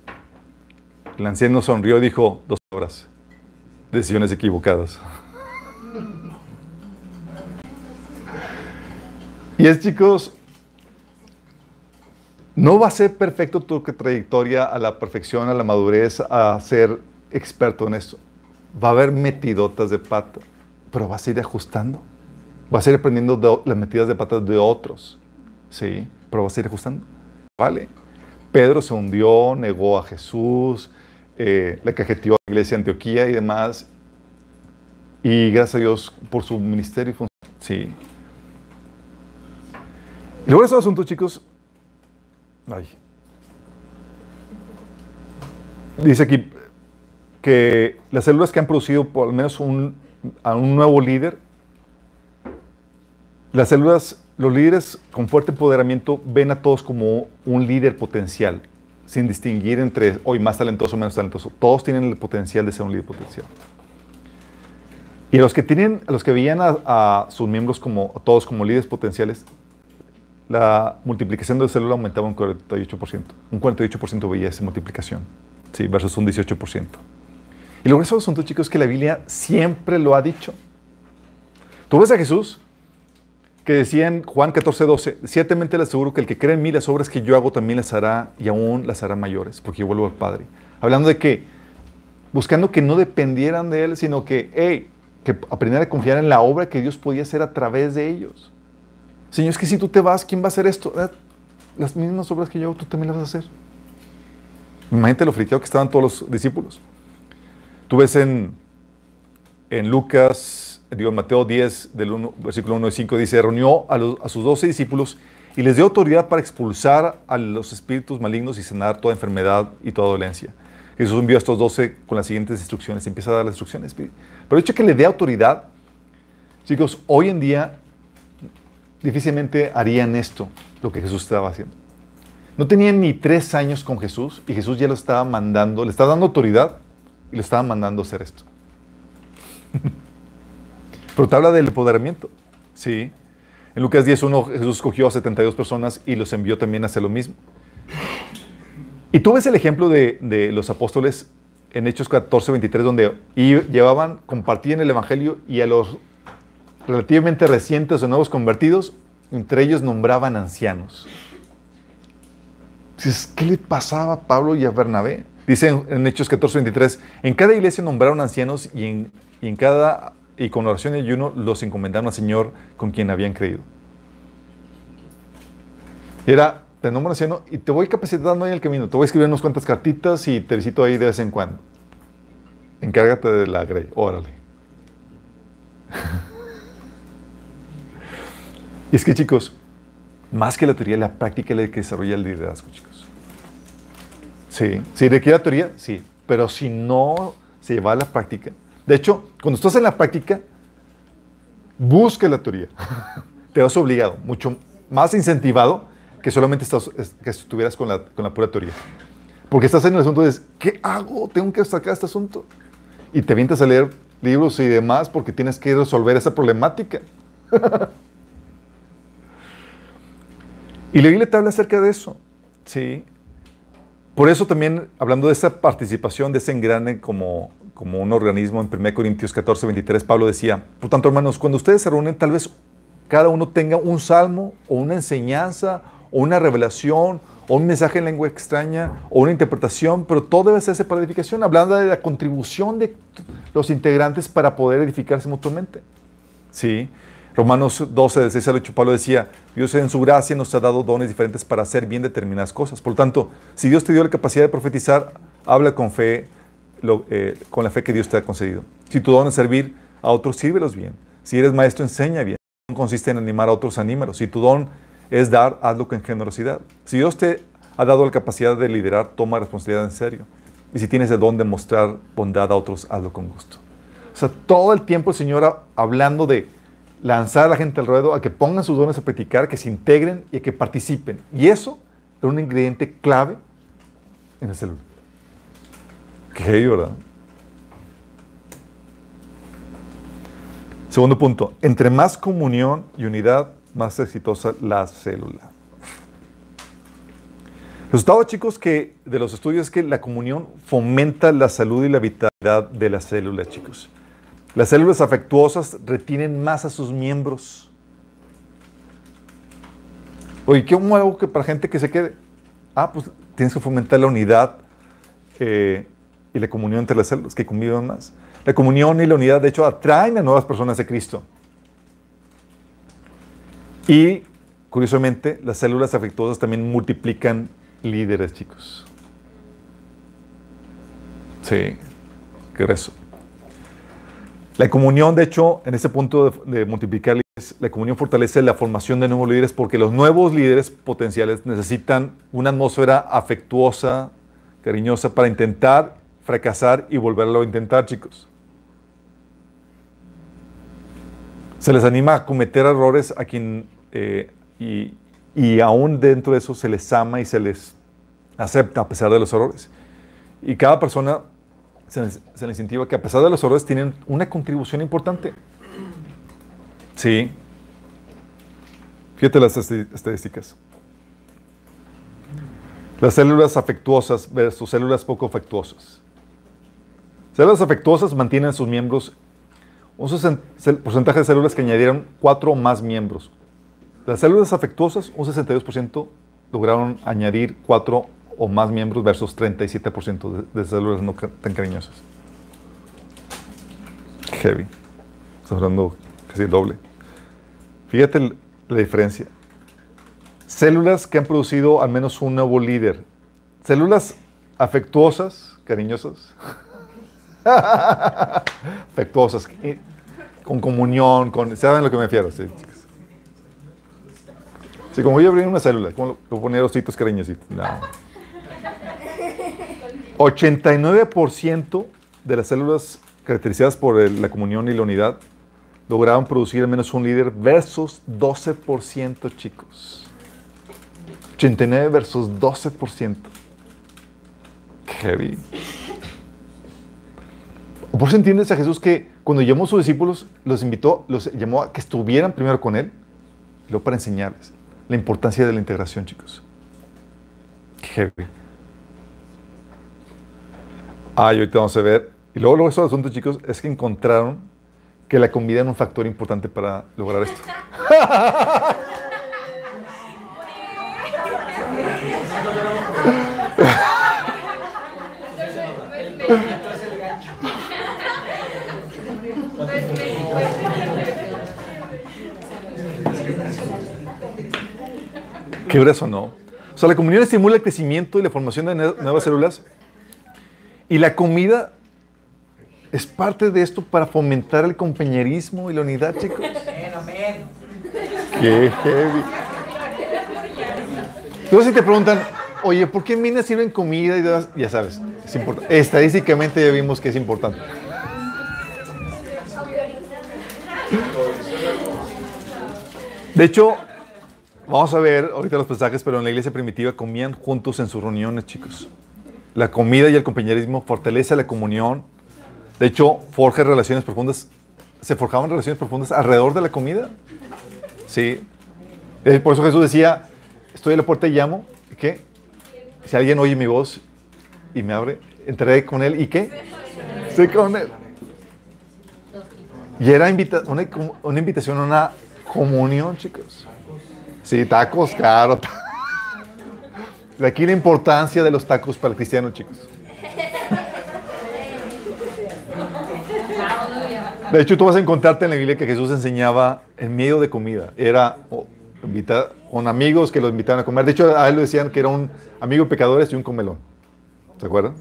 Speaker 1: El anciano sonrió y dijo, dos palabras, decisiones equivocadas. Y es, chicos, no va a ser perfecto tu trayectoria a la perfección, a la madurez, a ser experto en esto. va a haber metidotas de pata, pero vas a ir ajustando. Vas a ir aprendiendo las metidas de patas de otros. Sí, pero vas a ir ajustando. Vale. Pedro se hundió, negó a Jesús, eh, le cajeteó a la iglesia de Antioquía y demás. Y gracias a Dios por su ministerio. Sí. Y luego ese asunto, chicos. Ay. Dice aquí que las células que han producido por al menos a un nuevo líder, las células, los líderes con fuerte empoderamiento ven a todos como un líder potencial, sin distinguir entre hoy más talentoso o menos talentoso. Todos tienen el potencial de ser un líder potencial. Y los que tienen, los que veían a, sus miembros como todos como líderes potenciales, la multiplicación de células aumentaba un 48%. Un 48% veía esa multiplicación, sí, versus un 18%. Y lo grueso del asunto, chicos, es que la Biblia siempre lo ha dicho. Tú ves a Jesús que decía en Juan 14, 12, ciertamente le aseguro que el que cree en mí, las obras que yo hago también las hará y aún las hará mayores, porque yo vuelvo al Padre. Hablando de que, buscando que no dependieran de Él, sino que, hey, que aprender a confiar en la obra que Dios podía hacer a través de ellos. Señor, es que si tú te vas, ¿quién va a hacer esto? Eh, las mismas obras que yo hago, tú también las vas a hacer. Imagínate lo friteado que estaban todos los discípulos. Tú ves en, en Lucas, digo, Mateo 10, del 1, versículo 1 y 5, dice, reunió a, a sus doce discípulos y les dio autoridad para expulsar a los espíritus malignos y sanar toda enfermedad y toda dolencia. Jesús envió a estos doce con las siguientes instrucciones. Empieza a dar las instrucciones. Pero el hecho de que le dé autoridad, chicos, hoy en día difícilmente harían esto, lo que Jesús estaba haciendo. No tenían ni tres años con Jesús y Jesús ya lo estaba mandando, le estaba dando autoridad y le estaban mandando hacer esto. <laughs> Pero te habla del empoderamiento. Sí. En Lucas 10.1 Jesús escogió a 72 personas y los envió también a hacer lo mismo. Y tú ves el ejemplo de, los apóstoles en Hechos 14.23 donde llevaban, compartían el Evangelio y a los relativamente recientes o nuevos convertidos, entre ellos nombraban ancianos. ¿Qué le pasaba a Pablo y a Bernabé? Dice en, Hechos 14, 23, en cada iglesia nombraron ancianos y en, en cada, y con oración y ayuno los encomendaron al Señor con quien habían creído. Era, te nombro anciano y te voy capacitando ahí en el camino. Te voy a escribir unas cuantas cartitas y te visito ahí de vez en cuando. Encárgate de la grey, órale. <laughs> y es que chicos, más que la teoría, la práctica es la que desarrolla el liderazgo, chicos. Sí, si requiere la teoría, sí, pero si no se lleva a la práctica. De hecho, cuando estás en la práctica, busca la teoría. <laughs> Te vas obligado, mucho más incentivado que solamente estás, que estuvieras con la, pura teoría. Porque estás en el asunto de, ¿qué hago? Tengo que sacar este asunto. Y te vienes a leer libros y demás porque tienes que resolver esa problemática. <laughs> y la Biblia te habla acerca de eso. Sí, por eso también, hablando de esa participación, de ese engrane como, como un organismo, en 1 Corintios 14, 23, Pablo decía, por tanto, hermanos, cuando ustedes se reúnen, tal vez cada uno tenga un salmo o una enseñanza o una revelación o un mensaje en lengua extraña o una interpretación, pero todo debe hacerse para edificación, hablando de la contribución de los integrantes para poder edificarse mutuamente. ¿Sí? Romanos 12, de 6 al 8, Pablo decía, Dios en su gracia nos ha dado dones diferentes para hacer bien determinadas cosas. Por lo tanto, si Dios te dio la capacidad de profetizar, habla con fe, eh, con la fe que Dios te ha concedido. Si tu don es servir a otros, sírvelos bien. Si eres maestro, enseña bien. Si consiste en animar a otros, anímalos. Si tu don es dar, hazlo con generosidad. Si Dios te ha dado la capacidad de liderar, toma responsabilidad en serio. Y si tienes el don de mostrar bondad a otros, hazlo con gusto. O sea, todo el tiempo el Señor hablando de lanzar a la gente al ruedo, a que pongan sus dones a practicar, que se integren y a que participen. Y eso es un ingrediente clave en la célula. Qué ¿verdad? Segundo punto, entre más comunión y unidad, más exitosa la célula. El resultado, chicos, que de los estudios es que la comunión fomenta la salud y la vitalidad de la célula, chicos. Las células afectuosas retienen más a sus miembros. Oye, ¿qué hago que para gente que se quede? Ah, pues tienes que fomentar la unidad eh, y la comunión entre las células que conviven más. La comunión y la unidad, de hecho, atraen a nuevas personas de Cristo. Y, curiosamente, las células afectuosas también multiplican líderes, chicos. Sí, qué eso. La comunión, de hecho, en ese punto de, multiplicar líderes, la comunión fortalece la formación de nuevos líderes porque los nuevos líderes potenciales necesitan una atmósfera afectuosa, cariñosa, para intentar fracasar y volverlo a intentar, chicos. Se les anima a cometer errores a quien, eh, y, y aún dentro de eso se les ama y se les acepta a pesar de los errores. Y cada persona se les, incentiva que a pesar de los errores tienen una contribución importante. Sí. Fíjate las estadísticas. Las células afectuosas versus células poco afectuosas. Células afectuosas mantienen sus miembros un porcentaje de células que añadieron cuatro más miembros. Las células afectuosas, un 62% lograron añadir cuatro o más miembros versus 37% de, células no tan cariñosas. Heavy. Estamos hablando casi doble. Fíjate la diferencia. Células que han producido al menos un nuevo líder. Células afectuosas, cariñosas. <laughs> afectuosas, con comunión, con... ¿Saben lo que me refiero? Sí, sí como voy a abrir una célula, como lo, poner ositos cariñositos. No. 89% de las células caracterizadas por la comunión y la unidad lograron producir al menos un líder versus 12%, chicos. 89 versus 12%. Heavy. Por eso entiendes a Jesús que cuando llamó a sus discípulos, los invitó, los llamó a que estuvieran primero con Él, y luego para enseñarles la importancia de la integración, chicos. Heavy. Ah, y ahorita vamos a ver. Y luego, luego, eso asunto, chicos, es que encontraron que la comida era un factor importante para lograr esto. <laughs> ¿Qué eso no? O sea, la comunión estimula el crecimiento y la formación de nuevas células y la comida es parte de esto para fomentar el compañerismo y la unidad, chicos. Qué heavy. Entonces si te preguntan, oye, ¿por qué minas sirven comida? Y ya sabes. Estadísticamente ya vimos que es importante. De hecho, vamos a ver ahorita los pasajes, pero en la iglesia primitiva comían juntos en sus reuniones, chicos. La comida y el compañerismo fortalece la comunión. De hecho, forja relaciones profundas. Se forjaban relaciones profundas alrededor de la comida. Sí. Por eso Jesús decía, estoy a la puerta y llamo. ¿Qué? Si alguien oye mi voz y me abre, entraré con él. ¿Y qué? Estoy con él. Y era una, una invitación a una comunión, chicos. Sí, tacos, claro. De aquí la importancia de los tacos para el cristiano, chicos. De hecho, tú vas a encontrarte en la Biblia que Jesús enseñaba en medio de comida. Era con amigos que los invitaban a comer. De hecho, a él le decían que era un amigo de pecadores y un comelón. ¿Se acuerdan?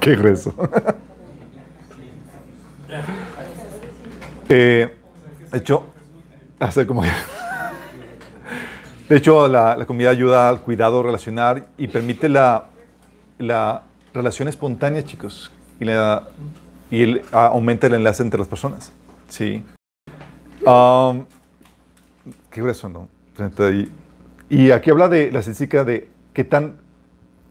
Speaker 1: Qué grueso. <laughs> eh, de hecho, hacer como... De hecho, la, comida ayuda al cuidado relacional y permite la, la relación espontánea, chicos. Y, la, y aumenta el enlace entre las personas. Sí. Um, qué grueso. Y aquí habla de la estadística de qué tan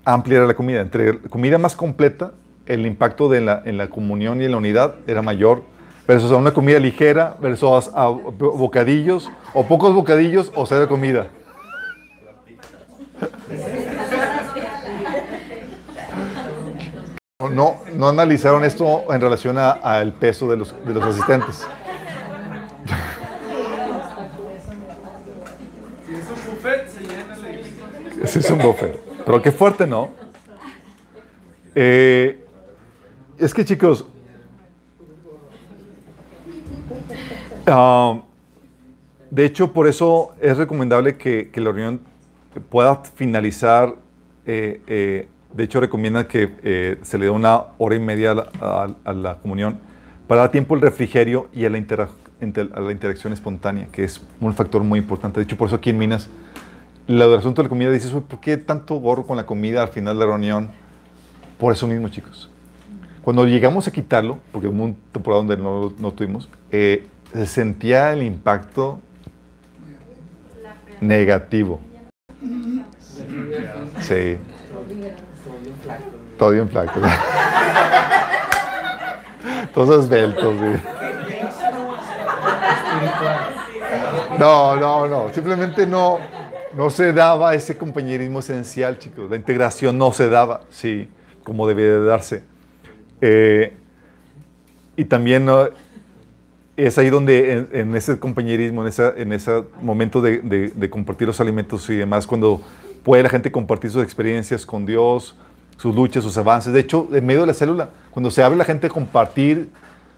Speaker 1: amplia era la comida. Entre comida más completa, el impacto de la, en la comunión y en la unidad era mayor versus a una comida ligera, versus a bocadillos, o pocos bocadillos, o cero comida. No, no analizaron esto en relación al peso de los, de los asistentes. <laughs> Si es un buffet, se llena buffet. Pero qué fuerte, ¿no? Eh, es que chicos, ah, de hecho por eso es recomendable que, que la reunión pueda finalizar. eh, eh, de hecho recomienda que eh, se le dé una hora y media a la, a- a la comunión para dar tiempo al refrigerio y a la, intera- a la interacción espontánea, que es un factor muy importante. De hecho por eso aquí en Minas, la del asunto de la comida dices, "Uy, ¿por qué tanto gorro con la comida al final de la reunión? Por eso mismo, chicos. Cuando llegamos a quitarlo, porque hubo una temporada donde no, no tuvimos, eh, se sentía el impacto negativo. Sí. Todo bien flaco. Todos esbeltos. No, no, no. Simplemente no, no se daba ese compañerismo esencial, chicos. La integración no se daba, sí, como debía de darse. Eh, y también ¿no? es ahí donde en, ese compañerismo, en, esa, en ese momento de- de compartir los alimentos y demás, cuando puede la gente compartir sus experiencias con Dios, sus luchas, sus avances. De hecho, en medio de la célula, cuando se abre la gente a compartir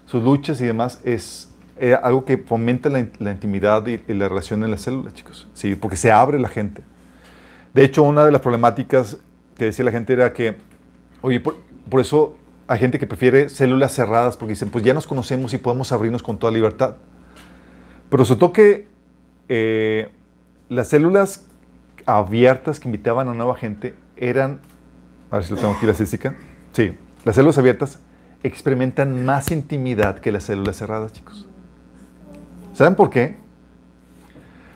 Speaker 1: sus luchas y demás, es eh, algo que fomenta la, in- la intimidad y, la relación en la célula, chicos. Sí, porque se abre la gente. De hecho, una de las problemáticas que decía la gente era que, oye, por, eso hay gente que prefiere células cerradas porque dicen, pues ya nos conocemos y podemos abrirnos con toda libertad. Pero resultó que eh, las células abiertas que invitaban a nueva gente eran, a ver si lo tengo aquí la estadística. Sí, las células abiertas experimentan más intimidad que las células cerradas, chicos. ¿Saben por qué?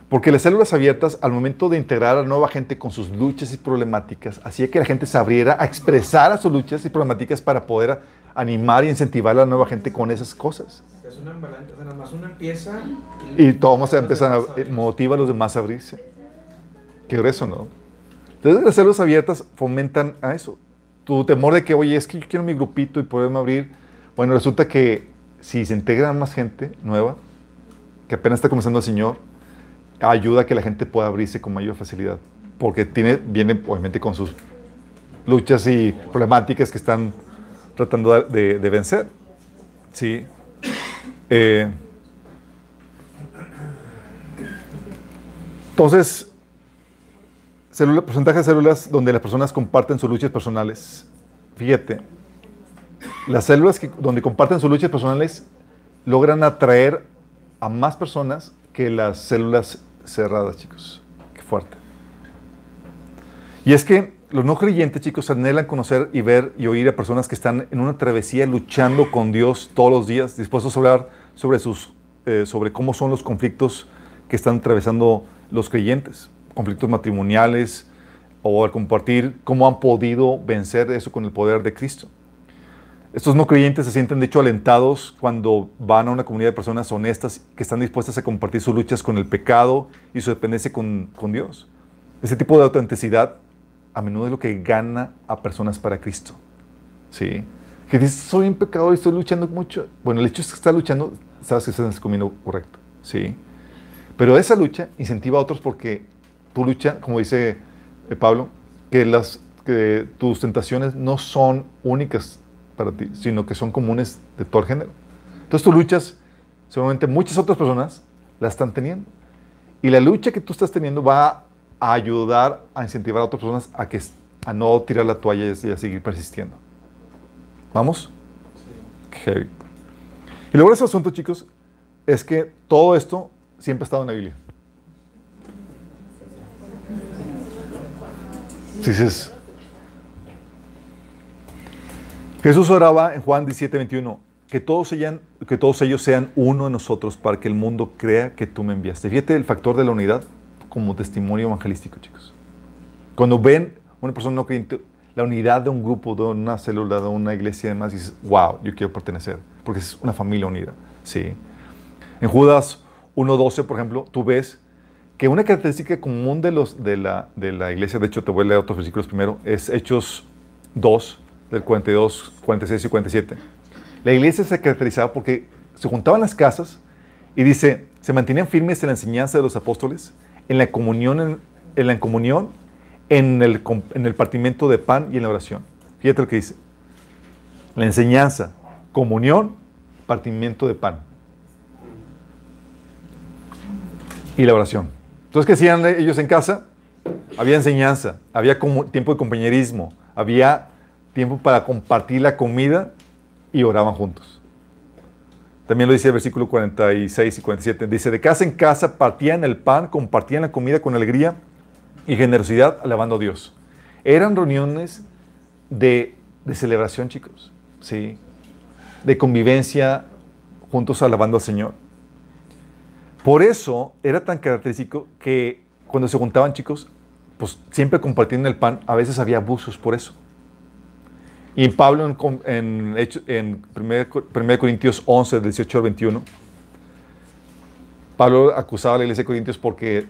Speaker 1: Porque las células abiertas, al momento de integrar a nueva gente con sus luchas y problemáticas, hacía que la gente se abriera a expresar a sus luchas y problemáticas para poder animar y incentivar a la nueva gente con esas cosas.
Speaker 3: Es una ambulante, o sea, nada más uno empieza
Speaker 1: Y todos se empiezan a eh, motiva a los demás a abrirse. Qué grueso, ¿no? Entonces las células abiertas fomentan a eso. Tu temor de que, oye, es que yo quiero mi grupito y poderme abrir. Bueno, resulta que si se integra más gente nueva, que apenas está comenzando el Señor, ayuda a que la gente pueda abrirse con mayor facilidad. Porque viene obviamente con sus luchas y problemáticas que están tratando de vencer. Sí. Eh, Entonces, porcentaje de células donde las personas comparten sus luchas personales. Fíjate, las células que, donde comparten sus luchas personales logran atraer a más personas que las células cerradas, chicos. Qué fuerte. Y es que los no creyentes, chicos, anhelan conocer y ver y oír a personas que están en una travesía luchando con Dios todos los días, dispuestos a hablar sobre, sus, eh, sobre cómo son los conflictos que están atravesando los creyentes, conflictos matrimoniales, o al compartir cómo han podido vencer eso con el poder de Cristo. Estos no creyentes se sienten de hecho alentados cuando van a una comunidad de personas honestas que están dispuestas a compartir sus luchas con el pecado y su dependencia con, con Dios. Ese tipo de autenticidad a menudo es lo que gana a personas para Cristo. ¿Sí? Que dices, soy un pecador y estoy luchando mucho. Bueno, el hecho es que estás luchando, sabes que estás en el camino correcto. ¿Sí? Pero esa lucha incentiva a otros porque tu lucha, como dice eh, Pablo, que, las, que tus tentaciones no son únicas para ti, sino que son comunes de todo el género. Entonces tú luchas, seguramente muchas otras personas la están teniendo. Y la lucha que tú estás teniendo va a ayudar a incentivar a otras personas a, que, a no tirar la toalla y a seguir persistiendo. ¿Vamos? Heavy. Y luego ese asunto, chicos, es que todo esto siempre ha estado en la Biblia. Si Jesús oraba en Juan 17, 21, que todos, sean, que todos ellos sean uno en nosotros para que el mundo crea que tú me enviaste. Fíjate el factor de la unidad como testimonio evangelístico, chicos. Cuando ven una persona no creyente, la unidad de un grupo, de una célula, de una iglesia y demás, dices, wow, yo quiero pertenecer, porque es una familia unida. Sí. En Judas 1.12, por ejemplo, tú ves que una característica común de, los, de, la, de la iglesia, de hecho te voy a leer otros versículos primero, es Hechos 2, del 42, 46 y 47. La iglesia se caracterizaba porque se juntaban las casas y dice, se mantenían firmes en la enseñanza de los apóstoles, en la comunión, en, en comunión, en el, en el partimiento de pan y en la oración. Fíjate lo que dice. La enseñanza, comunión, partimiento de pan. Y la oración. Entonces, ¿qué hacían ellos en casa? Había enseñanza, había tiempo de compañerismo, había tiempo para compartir la comida y oraban juntos. También lo dice el versículo 46 y 47. Dice, de casa en casa partían el pan, compartían la comida con alegría y generosidad, alabando a Dios. Eran reuniones de, de celebración, chicos, ¿sí? De convivencia juntos alabando al Señor. Por eso era tan característico que cuando se juntaban, chicos, pues siempre compartiendo el pan, a veces había abusos por eso. Y Pablo en, en, 1, Corintios 11, 18 al 21, Pablo acusaba a la iglesia de Corintios porque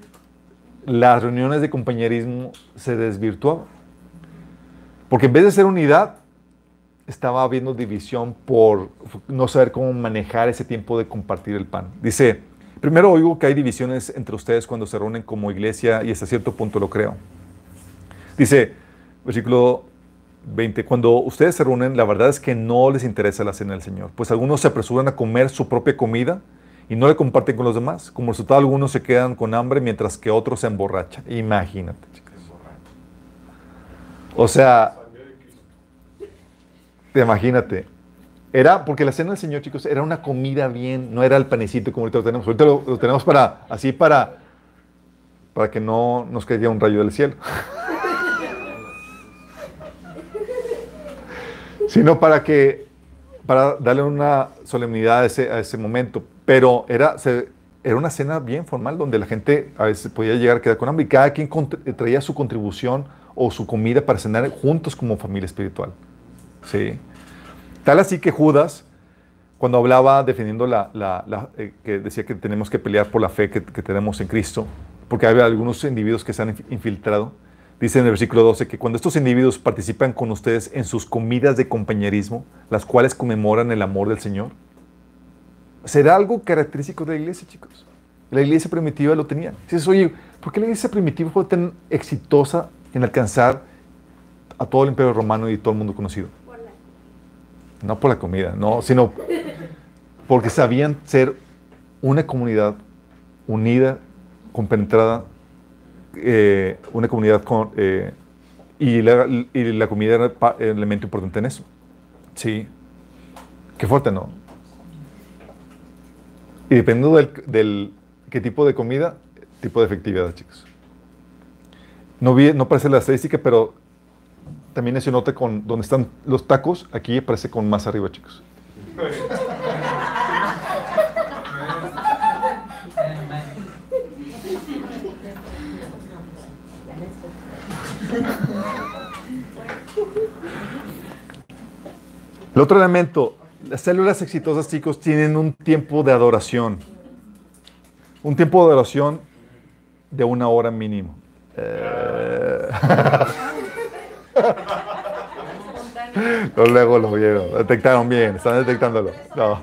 Speaker 1: las reuniones de compañerismo se desvirtuaban. Porque en vez de ser unidad, estaba habiendo división por no saber cómo manejar ese tiempo de compartir el pan. Dice, primero oigo que hay divisiones entre ustedes cuando se reúnen como iglesia y hasta cierto punto lo creo. Dice, versículo 20. Cuando ustedes se reúnen, la verdad es que no les interesa la cena del Señor, pues algunos se apresuran a comer su propia comida y no le comparten con los demás. Como resultado, algunos se quedan con hambre mientras que otros se emborrachan. Imagínate, chicos. O sea, imagínate. Era, porque la cena del Señor, chicos, era una comida bien, no era el panecito como ahorita lo tenemos. Ahorita lo, tenemos para, así para, para que no nos caiga un rayo del cielo. <laughs> sino para que, para darle una solemnidad a ese, a ese momento. Pero era, era una cena bien formal donde la gente a veces podía llegar a quedar con hambre y cada quien traía su contribución o su comida para cenar juntos como familia espiritual. ¿Sí? Tal así que Judas, cuando hablaba defendiendo la, eh, que decía que tenemos que pelear por la fe que, tenemos en Cristo, porque hay algunos individuos que se han infiltrado, Dice en el versículo 12 que cuando estos individuos participan con ustedes en sus comidas de compañerismo, las cuales conmemoran el amor del Señor, será algo característico de la iglesia, chicos. La iglesia primitiva lo tenía. Dices, oye, ¿por qué la iglesia primitiva fue tan exitosa en alcanzar a todo el imperio romano y todo el mundo conocido? No por la comida, no, sino porque sabían ser una comunidad unida, compenetrada eh, una comunidad con, eh, y, la, y, la, comida era elemento importante en eso. Sí. Qué fuerte, ¿no? Y dependiendo del, del, qué tipo de comida, tipo de efectividad, chicos. No, vi, no parece la estadística, pero también se nota con donde están los tacos, aquí parece con más arriba, chicos. El otro elemento, las células exitosas, chicos, tienen un tiempo de adoración. Un tiempo de adoración de una hora mínimo. Eh. <laughs> <laughs> luego lo vieron, detectaron bien, están detectándolo. No.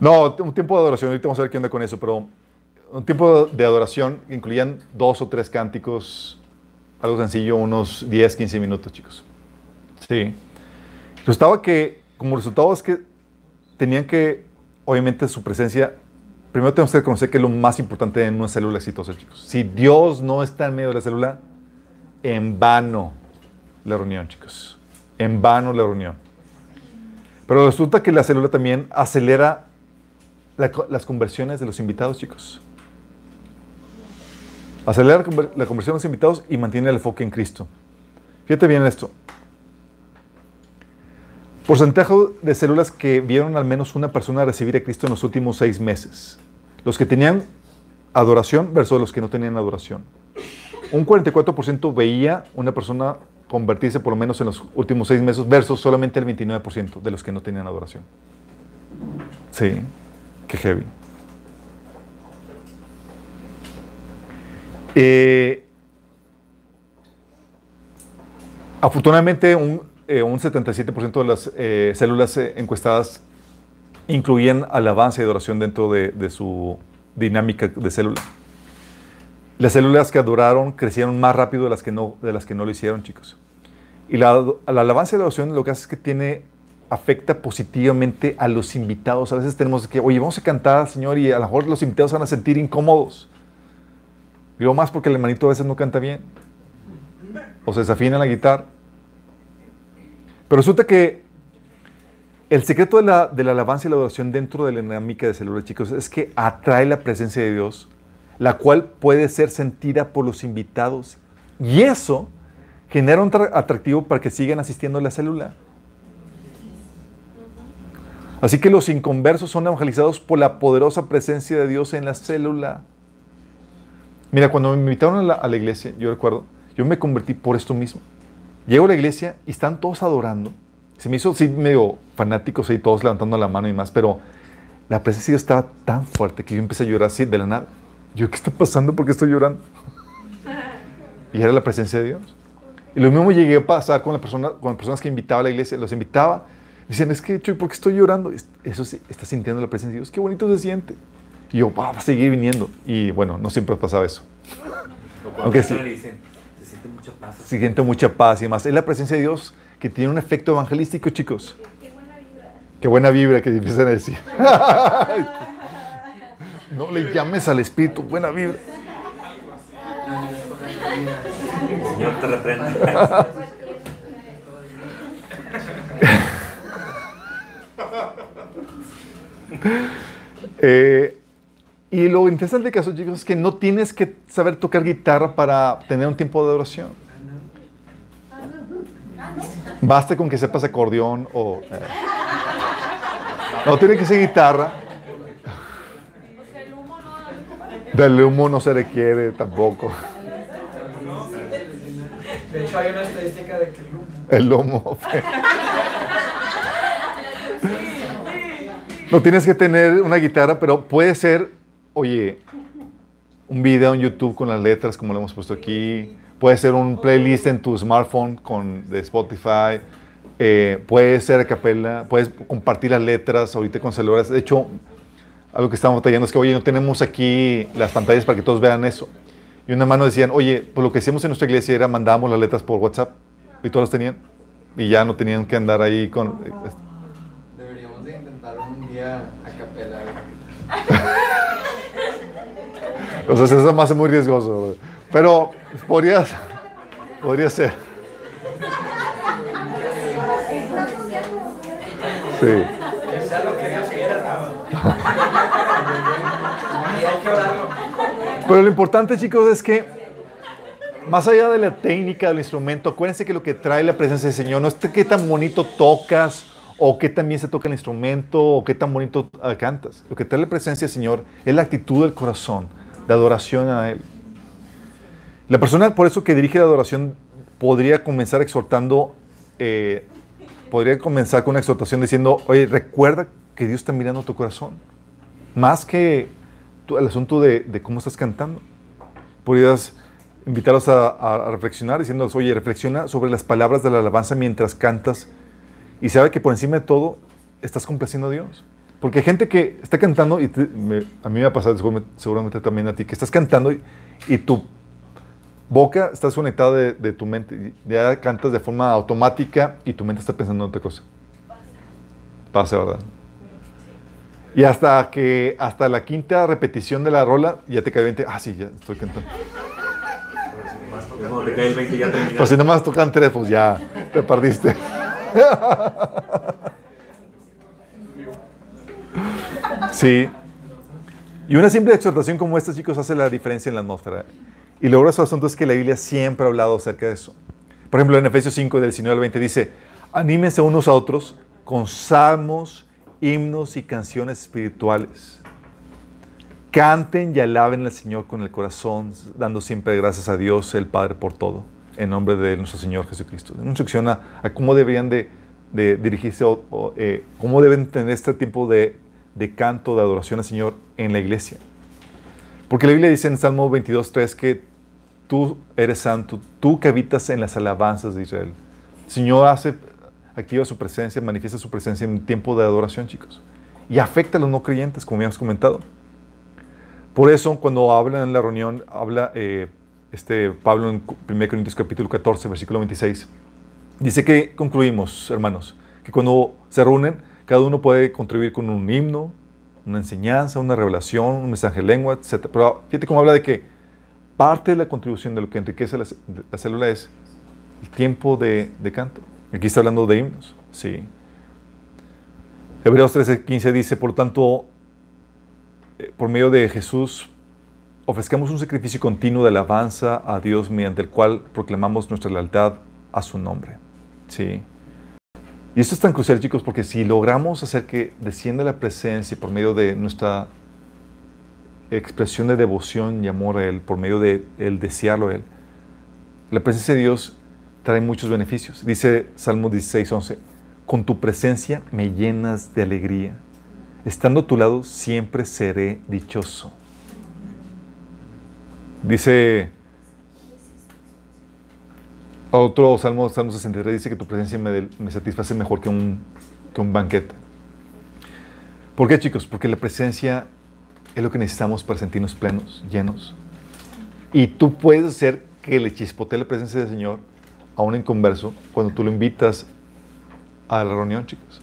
Speaker 1: <laughs> no, un tiempo de adoración, ahorita vamos a ver qué onda con eso, pero un tiempo de adoración incluían dos o tres cánticos, algo sencillo, unos 10, 15 minutos, chicos. Sí. Resultaba que, como resultado es que tenían que, obviamente, su presencia, primero tenemos que reconocer que es lo más importante en una célula exitosa, chicos. Si Dios no está en medio de la célula, en vano la reunión, chicos. En vano la reunión. Pero resulta que la célula también acelera las conversiones de los invitados, chicos. Acelera la conversión de los invitados y mantiene el enfoque en Cristo. Fíjate bien esto. Porcentaje de células que vieron al menos una persona recibir a Cristo en los últimos seis meses. Los que tenían adoración versus los que no tenían adoración. Un 44% veía una persona convertirse por lo menos en los últimos seis meses versus solamente el 29% de los que no tenían adoración. Sí, qué heavy. Eh, afortunadamente, un, eh, un 77% de las eh, células encuestadas incluían alabanza y adoración dentro de, de, su dinámica de célula. Las células que adoraron crecieron más rápido de las que no, de las que no lo hicieron, chicos. Y la, la alabanza y la adoración lo que hace es que tiene, afecta positivamente a los invitados. A veces tenemos que, oye, vamos a cantar Señor y a lo mejor los invitados van a sentir incómodos. Digo más porque el hermanito a veces no canta bien. O se desafina la guitarra. Pero resulta que el secreto de la, de la alabanza y la adoración dentro de la dinámica de célula, chicos, es que atrae la presencia de Dios, la cual puede ser sentida por los invitados. Y eso genera un tra- atractivo para que sigan asistiendo a la célula. Así que los inconversos son evangelizados por la poderosa presencia de Dios en la célula. Mira, cuando me invitaron a la, iglesia, yo recuerdo, yo me convertí por esto mismo. Llego a la iglesia y están todos adorando. Se me hizo sí, medio fanáticos ahí, todos levantando la mano y más, pero la presencia de Dios estaba tan fuerte que yo empecé a llorar así de la nada. Yo, ¿qué está pasando? ¿Por qué estoy llorando? Y era la presencia de Dios. Y lo mismo llegué a pasar con, la persona, con las personas que invitaba a la iglesia. Los invitaba. Decían, es que, Chuy, ¿por qué estoy llorando? Es- Eso sí, está sintiendo la presencia de Dios. Qué bonito se siente. Y yo, va a seguir viniendo. Y bueno, no siempre pasaba eso. Aunque sí.
Speaker 2: dicen, se siente mucha paz.
Speaker 1: Se siente mucha paz y demás. Es la presencia de Dios que tiene un efecto evangelístico, chicos. Qué buena vibra que empiezan a decir. <laughs> no le llames al Espíritu, buena vibra.
Speaker 2: Señor te reprenda. <laughs>
Speaker 1: Eh, y lo interesante del caso, chicos, es que no tienes que saber tocar guitarra para tener un tiempo de adoración. Basta con que sepas acordeón o... eh, No tiene que ser guitarra. Del humo no se requiere tampoco.
Speaker 3: De hecho, hay una estadística de que el humo-
Speaker 1: El humo. No tienes que tener una guitarra, pero puede ser, oye, un video en YouTube con las letras, como lo hemos puesto aquí. Puede ser un playlist en tu smartphone con, de Spotify. Eh, puede ser a capella. Puedes compartir las letras ahorita con celulares. De hecho, algo que estamos batallando es que, oye, no tenemos aquí las pantallas para que todos vean eso. Y una mano decían, oye, pues lo que hacíamos en nuestra iglesia era mandábamos las letras por WhatsApp y todos las tenían. Y ya no tenían que andar ahí con...
Speaker 4: Deberíamos de intentar un día a capela. <laughs>
Speaker 1: O sea, eso me hace muy riesgoso. Pero podrías, podría ser. Sí.
Speaker 3: que sea lo que Dios quiera. <laughs> Y hay que orarlo.
Speaker 1: Pero lo importante, chicos, es que más allá de la técnica del instrumento, acuérdense que lo que trae la presencia del Señor no es qué tan bonito tocas o qué tan bien se toca el instrumento o qué tan bonito ah, cantas. Lo que trae la presencia del Señor es la actitud del corazón, de adoración a Él. La persona, por eso que dirige la adoración, podría comenzar exhortando, eh, podría comenzar con una exhortación diciendo, oye, recuerda que Dios está mirando tu corazón. Más que el asunto de, de cómo estás cantando. Podrías invitarlos a, a- reflexionar diciéndoles, oye, reflexiona sobre las palabras de la alabanza mientras cantas y sabe que por encima de todo estás complaciendo a Dios. Porque hay gente que está cantando, y te- me- a mí me ha pasado seguramente, también a ti, que estás cantando y, y tu boca está desconectada de, de tu mente. Ya cantas de forma automática y tu mente está pensando en otra cosa. Pasa, ¿verdad? Y hasta que, hasta la quinta repetición de la rola, ya te cae el 20. Ah, sí, ya estoy cantando.
Speaker 2: Cuando te cae el 20 ya terminaste.
Speaker 1: Pues si nomás tocan tres, pues ya te perdiste. Sí. Y una simple exhortación como esta, chicos, hace la diferencia en la atmósfera. Y lo grueso asunto es que la Biblia siempre ha hablado acerca de eso. Por ejemplo, en Efesios 5, del 19 al 20, dice, anímense unos a otros con salmos, himnos y canciones espirituales. Canten y alaben al Señor con el corazón, dando siempre gracias a Dios, el Padre, por todo, en nombre de nuestro Señor Jesucristo. Una instrucción a, a cómo deberían de, de dirigirse, o, o, eh, cómo deben tener este tipo de, de canto, de adoración al Señor en la iglesia. Porque la Biblia dice en Salmo 22, 3 que tú eres santo, tú que habitas en las alabanzas de Israel. El Señor hace, activa su presencia, manifiesta su presencia en tiempo de adoración, chicos. Y afecta a los no creyentes, como habíamos comentado. Por eso, cuando hablan en la reunión, habla eh, este Pablo en 1 Corintios capítulo 14, versículo 26. Dice que concluimos, hermanos, que cuando se reúnen, cada uno puede contribuir con un himno, una enseñanza, una revelación, un mensaje en lengua, etc. Pero fíjate cómo habla de que parte de la contribución de lo que enriquece la, la célula es el tiempo de, de canto. Aquí está hablando de himnos, sí. Hebreos 13:15 dice, por tanto, eh, por medio de Jesús, ofrezcamos un sacrificio continuo de alabanza a Dios mediante el cual proclamamos nuestra lealtad a su nombre. Sí. Y esto es tan crucial, chicos, porque si logramos hacer que descienda la presencia por medio de nuestra expresión de devoción y amor a Él, por medio de el desearlo a Él, la presencia de Dios trae muchos beneficios. Dice Salmo 16, 11, con tu presencia me llenas de alegría. Estando a tu lado siempre seré dichoso. Dice otro Salmo, Salmo 63, dice que tu presencia me, me satisface mejor que un, que un banquete. ¿Por qué, chicos? Porque la presencia es lo que necesitamos para sentirnos plenos, llenos. Y tú puedes hacer que le chispotee la presencia del Señor a un inconverso cuando tú lo invitas a la reunión, chicos.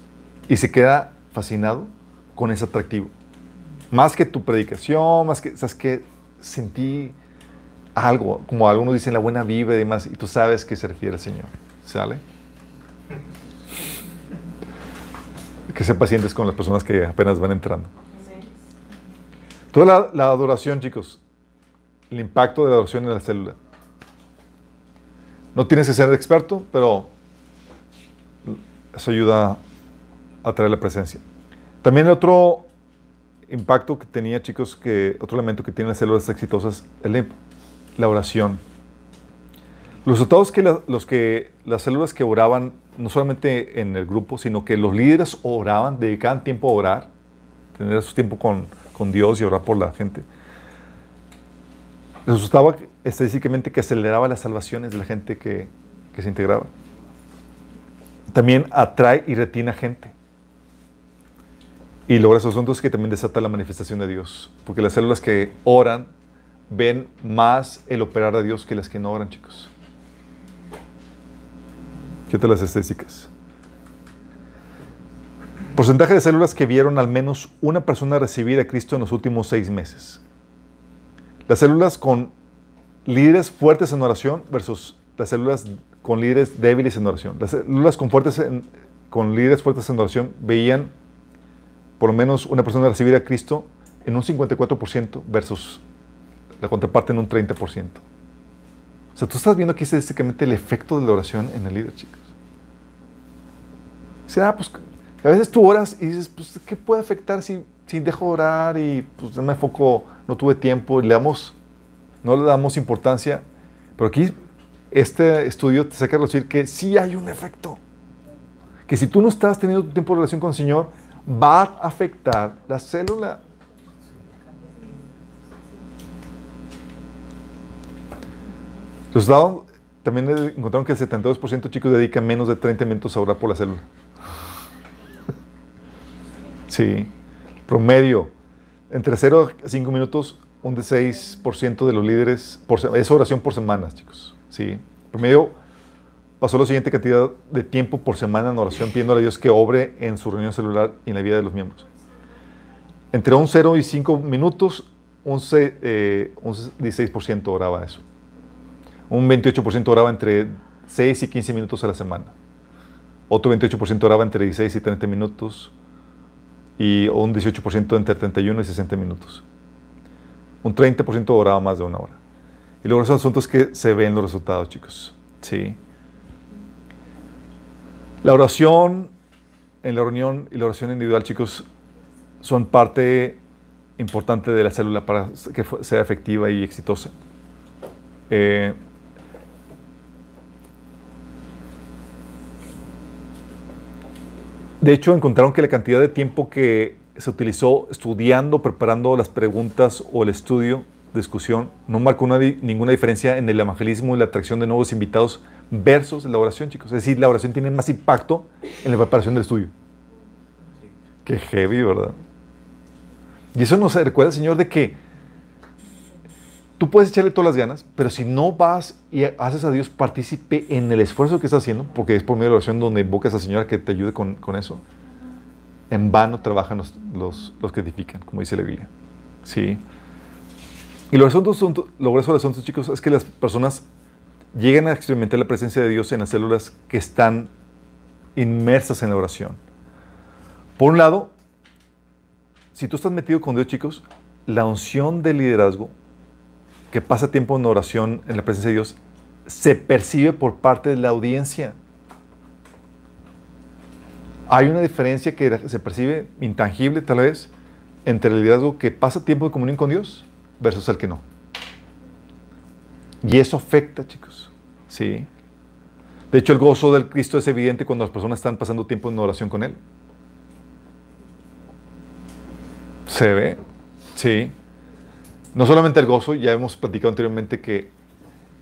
Speaker 1: Y se queda fascinado con ese atractivo. Más que tu predicación, más que, ¿sabes qué? Sentí algo, como algunos dicen, la buena vibra y demás, y tú sabes que se refiere al Señor. ¿Sale? Que sean pacientes con las personas que apenas van entrando. Toda la, la adoración, chicos, el impacto de la adoración en la célula. No tienes que ser experto, pero eso ayuda a traer la presencia. También el otro impacto que tenía, chicos, que otro elemento que tienen las células exitosas es la, oración. Los resultados que, los que las células que oraban, no solamente en el grupo, sino que los líderes oraban, dedicaban tiempo a orar, tener su tiempo con, con Dios y orar por la gente. Resultaba que- estadísticamente que aceleraba las salvaciones de la gente que, que se integraba. También atrae y retiene a gente. Y logra esos asuntos que también desata la manifestación de Dios. Porque las células que oran ven más el operar de Dios que las que no oran, chicos. Fíjate las estadísticas. Porcentaje de células que vieron al menos una persona recibir a Cristo en los últimos seis meses. Las células con líderes fuertes en oración versus las células con líderes débiles en oración. Las células con, fuertes en- con líderes fuertes en oración veían por lo menos una persona recibir a Cristo en un 54% versus la contraparte en un 30%. O sea, tú estás viendo aquí estadísticamente el efecto de la oración en el líder, chicos. O sea, pues a veces tú oras y dices, pues, ¿qué puede afectar si, si dejo de orar y pues no me enfoco, no tuve tiempo y le damos, no le damos importancia? Pero aquí este estudio te saca a decir que sí hay un efecto. Que si tú no estás teniendo tu tiempo de relación con el Señor, va a afectar la célula. Los dados también encontraron que el 72% de chicos dedican menos de 30 minutos a orar por la célula. <laughs> Sí. Promedio. Entre 0 a 5 minutos, un de 6% de los líderes, por, es oración por semanas, chicos. Sí. Promedio pasó la siguiente cantidad de tiempo por semana en oración, pidiéndole a Dios que obre en su reunión celular y en la vida de los miembros. Entre un 0 y 5 minutos, un, se- eh, un 16% oraba eso. Un 28% oraba entre 6 y 15 minutos a la semana. Otro 28% oraba entre 16 y 30 minutos. Y un 18% entre 31 y 60 minutos. Un 30% oraba más de una hora. Y luego esos asuntos que se ven los resultados, chicos. Sí. La oración en la reunión y la oración individual, chicos, son parte importante de la célula para que sea efectiva y exitosa. Eh, de hecho, encontraron que la cantidad de tiempo que se utilizó estudiando, preparando las preguntas o el estudio, discusión, no marcó ninguna diferencia en el evangelismo y la atracción de nuevos invitados versus la oración, chicos. Es decir, la oración tiene más impacto en la preparación del estudio. Qué heavy, ¿verdad? Y eso nos recuerda, Señor, de que tú puedes echarle todas las ganas, pero si no vas y haces a Dios partícipe en el esfuerzo que estás haciendo, porque es por medio de la oración donde invocas a esa señora que te ayude con, con eso, en vano trabajan los, los, que edifican, como dice la Biblia. ¿Sí? Y lo grueso, lo del asunto, chicos, es que las personas llegan a experimentar la presencia de Dios en las células que están inmersas en la oración. Por un lado, si tú estás metido con Dios, chicos, la unción de liderazgo que pasa tiempo en oración en la presencia de Dios se percibe por parte de la audiencia. Hay una diferencia que se percibe intangible tal vez entre el liderazgo que pasa tiempo de comunión con Dios versus el que no. Y eso afecta, chicos. Sí. De hecho, el gozo del Cristo es evidente cuando las personas están pasando tiempo en oración con Él. Se ve, sí. No solamente el gozo, ya hemos platicado anteriormente que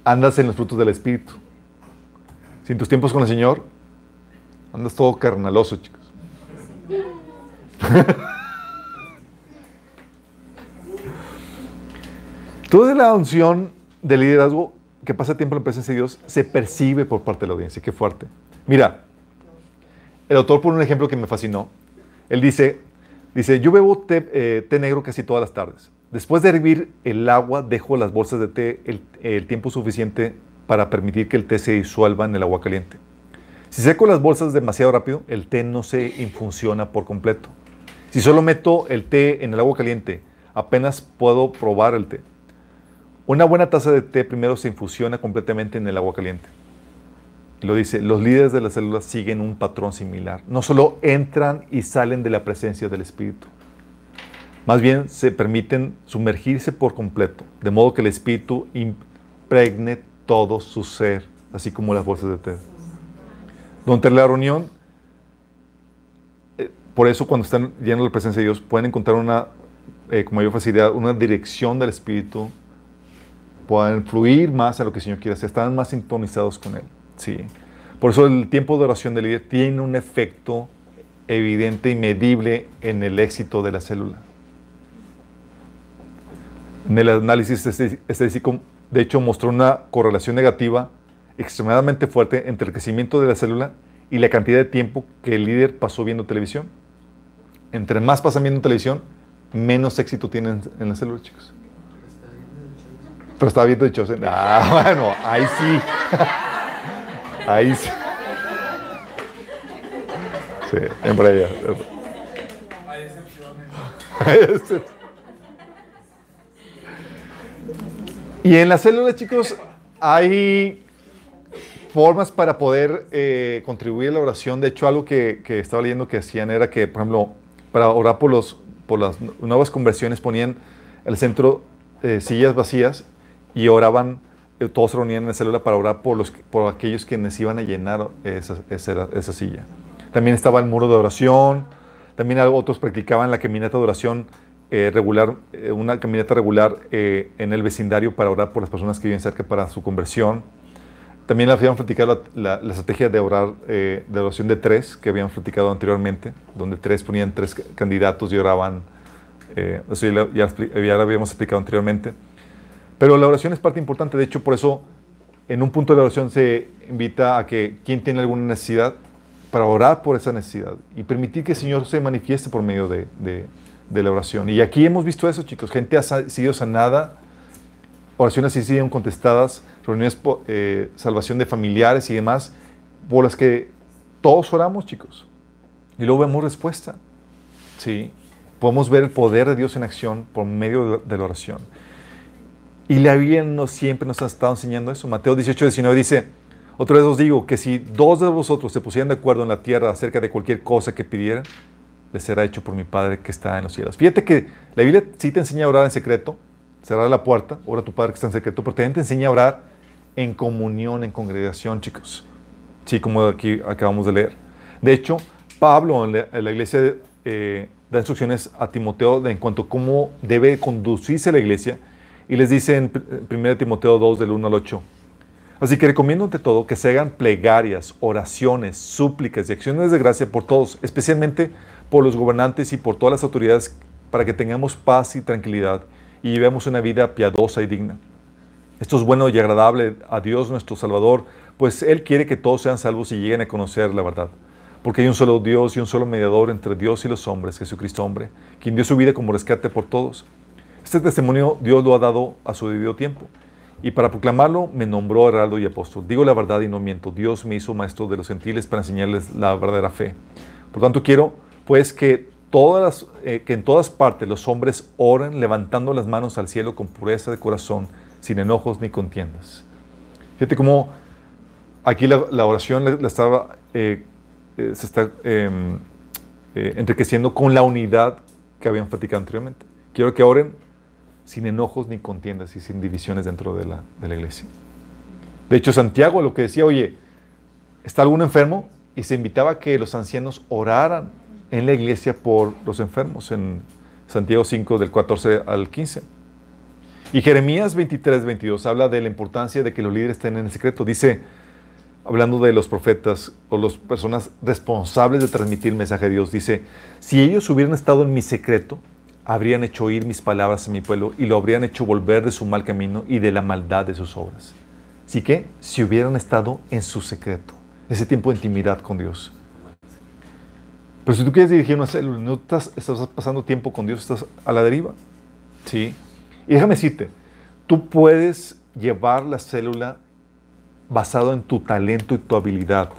Speaker 1: andas en los frutos del Espíritu. Si en tus tiempos con el Señor, andas todo carnaloso, chicos. <laughs> Toda la unción del liderazgo que pasa tiempo en la presencia de Dios se percibe por parte de la audiencia. Qué fuerte. Mira, el autor pone un ejemplo que me fascinó. Él dice, dice, yo bebo té, eh, té negro casi todas las tardes. Después de hervir el agua, dejo las bolsas de té el, el, tiempo suficiente para permitir que el té se disuelva en el agua caliente. Si seco las bolsas demasiado rápido, el té no se infusiona por completo. Si solo meto el té en el agua caliente, apenas puedo probar el té. Una buena taza de té primero se infusiona completamente en el agua caliente. Lo dice, los líderes de las células siguen un patrón similar. No solo entran y salen de la presencia del Espíritu, más bien se permiten sumergirse por completo, de modo que el Espíritu impregne todo su ser, así como las bolsas de té. Durante la reunión, eh, por eso cuando están llenos de la presencia de Dios, pueden encontrar una, eh, con mayor facilidad, una dirección del Espíritu, puedan fluir más a lo que el Señor quiere hacer, están más sintonizados con Él. Sí. Por eso el tiempo de oración del líder tiene un efecto evidente y medible en el éxito de la célula. En el análisis estadístico, de hecho, mostró una correlación negativa extremadamente fuerte entre el crecimiento de la célula y la cantidad de tiempo que el líder pasó viendo televisión. Entre más pasan viendo televisión, menos éxito tienen en la célula, chicos. Pero estaba viendo de Chosen. Ah, <laughs> bueno, ahí sí. <laughs> Ahí sí. Sí, en allá. <laughs> Y en las células, chicos, hay formas para poder eh, contribuir a la oración. De hecho, algo que, que, estaba leyendo que hacían era que, por ejemplo, para orar por, los, por las nuevas conversiones ponían el centro eh, sillas vacías y oraban, eh, todos se reunían en la célula para orar por, los, por aquellos quienes iban a llenar esa, esa, esa silla. También estaba el muro de oración, también otros practicaban la caminata de oración eh, regular, eh, una caminata regular eh, en el vecindario para orar por las personas que viven cerca para su conversión. También habíamos platicado la, la, la, estrategia de orar, de oración de tres, que habíamos platicado anteriormente, donde tres ponían tres candidatos y oraban. eso ya, ya, ya lo habíamos explicado anteriormente. Pero la oración es parte importante, de hecho, por eso en un punto de la oración se invita a que quien tiene alguna necesidad, para orar por esa necesidad y permitir que el Señor se manifieste por medio de, de, de la oración. Y aquí hemos visto eso, chicos. Gente ha sido sanada, oraciones sí siguen contestadas, reuniones, eh, salvación de familiares y demás, por las que todos oramos, chicos. Y luego vemos respuesta. ¿sí? Podemos ver el poder de Dios en acción por medio de la oración. Y la Biblia no siempre nos ha estado enseñando eso. Mateo 18, 19 dice, otra vez os digo que si dos de vosotros se pusieran de acuerdo en la tierra acerca de cualquier cosa que pidieran, les será hecho por mi Padre que está en los cielos. Fíjate que la Biblia sí te enseña a orar en secreto, cerrar la puerta, ora a tu Padre que está en secreto, pero también te enseña a orar en comunión, en congregación, chicos. Sí, como aquí acabamos de leer. De hecho, Pablo en la, iglesia eh, da instrucciones a Timoteo de, en cuanto a cómo debe conducirse la iglesia y les dice en 1 Timoteo 2, del 1 al 8. Así que recomiendo ante todo que se hagan plegarias, oraciones, súplicas y acciones de gracia por todos, especialmente por los gobernantes y por todas las autoridades para que tengamos paz y tranquilidad y llevemos una vida piadosa y digna. Esto es bueno y agradable a Dios nuestro Salvador, pues Él quiere que todos sean salvos y lleguen a conocer la verdad. Porque hay un solo Dios y un solo mediador entre Dios y los hombres, Jesucristo hombre, quien dio su vida como rescate por todos. Este testimonio Dios lo ha dado a su debido tiempo. Y para proclamarlo me nombró heraldo y apóstol. Digo la verdad y no miento. Dios me hizo maestro de los gentiles para enseñarles la verdadera fe. Por tanto, quiero pues que, todas eh, que en todas partes los hombres oren levantando las manos al cielo con pureza de corazón, sin enojos ni contiendas. Fíjate cómo aquí la, oración la estaba, eh, eh, se está em, eh, enriqueciendo con la unidad que habían platicado anteriormente. Quiero que oren sin enojos ni contiendas y sin divisiones dentro de la, de la iglesia. De hecho, Santiago lo que decía, oye, ¿está algún enfermo? Y se invitaba a que los ancianos oraran en la iglesia por los enfermos, en Santiago 5, del 14 al 15. Y Jeremías 23, 22 habla de la importancia de que los líderes estén en el secreto. Dice, hablando de los profetas o las personas responsables de transmitir el mensaje de Dios, dice, si ellos hubieran estado en mi secreto, habrían hecho oír mis palabras a mi pueblo y lo habrían hecho volver de su mal camino y de la maldad de sus obras. Así que, si hubieran estado en su secreto, ese tiempo de intimidad con Dios. Pero si tú quieres dirigir una célula, estás pasando tiempo con Dios, estás a la deriva. ¿Sí? Y déjame decirte, tú puedes llevar la célula basado en tu talento y tu habilidad.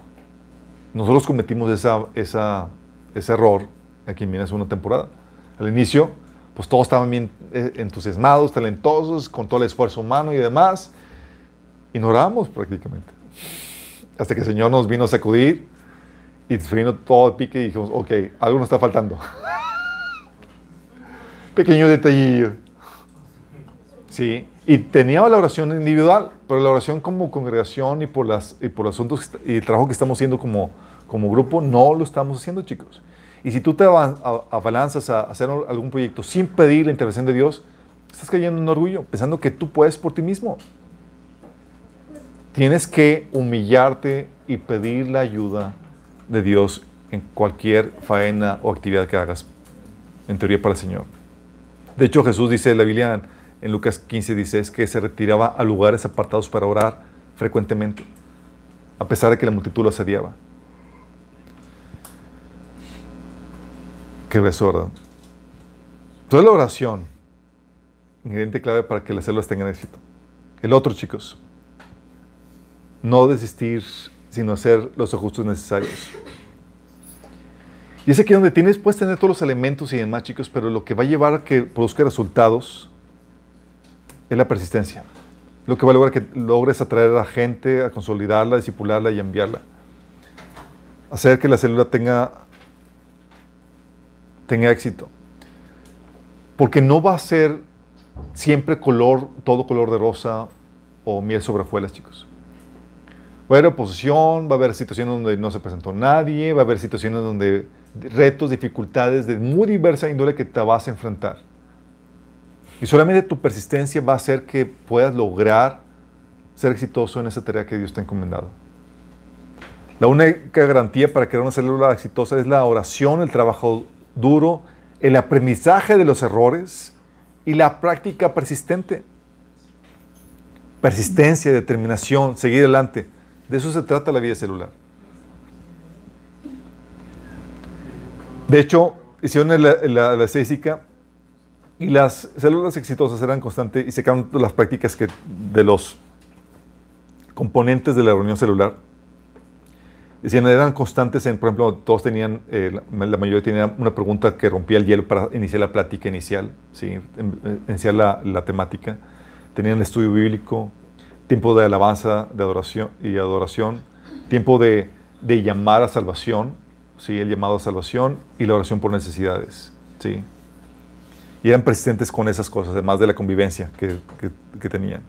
Speaker 1: Nosotros cometimos esa, esa- ese error aquí en mi segunda temporada. Al inicio, pues todos estaban bien eh, entusiasmados, talentosos, con todo el esfuerzo humano y demás. Y no orábamos prácticamente. Hasta que el Señor nos vino a sacudir y vino todo el pique y dijimos, ok, algo nos está faltando. <laughs> Pequeño detallillo. Sí, y teníamos la oración individual, pero la oración como congregación y por, las, y por los asuntos y el trabajo que estamos haciendo como, como grupo, no lo estamos haciendo, chicos. Y si tú te abalanzas a hacer algún proyecto sin pedir la intervención de Dios, estás cayendo en orgullo, pensando que tú puedes por ti mismo. Tienes que humillarte y pedir la ayuda de Dios en cualquier faena o actividad que hagas, en teoría para el Señor. De hecho, Jesús dice en la Biblia, en- Lucas 15, dice es que se retiraba a lugares apartados para orar frecuentemente, a pesar de que la multitud lo asediaba. Qué beso. Toda la oración, ingrediente clave para que las células tengan éxito. El otro, chicos, no desistir, sino hacer los ajustes necesarios. Y es aquí donde tienes, puedes tener todos los elementos y demás, chicos, pero lo que va a llevar a que produzca resultados es la persistencia. Lo que va a lograr que logres atraer a la gente, a consolidarla, a disipularla y enviarla. Hacer que la célula tenga, tenga éxito. Porque no va a ser siempre color, todo color de rosa o miel sobre hojuelas, chicos. Va a haber oposición, va a haber situaciones donde no se presentó nadie, va a haber situaciones donde retos, dificultades de muy diversa índole que te vas a enfrentar. Y solamente tu persistencia va a hacer que puedas lograr ser exitoso en esa tarea que Dios te ha encomendado. La única garantía para crear una célula exitosa es la oración, el trabajo duro, el aprendizaje de los errores y la práctica persistente. Persistencia, determinación, seguir adelante. De eso se trata la vida celular. De hecho, hicieron la, la, la y las células exitosas eran constantes y se quedaron las prácticas que, de los componentes de la reunión celular. Decían, eran constantes en, por ejemplo, todos tenían, eh, la, mayoría tenía una pregunta que rompía el hielo para iniciar la plática inicial, ¿sí? iniciar la, la temática. Tenían el estudio bíblico, tiempo de alabanza de adoración y adoración, tiempo de, de llamar a salvación, ¿sí? el llamado a salvación y la oración por necesidades. ¿sí? Y eran persistentes con esas cosas, además de la convivencia que, que, tenían.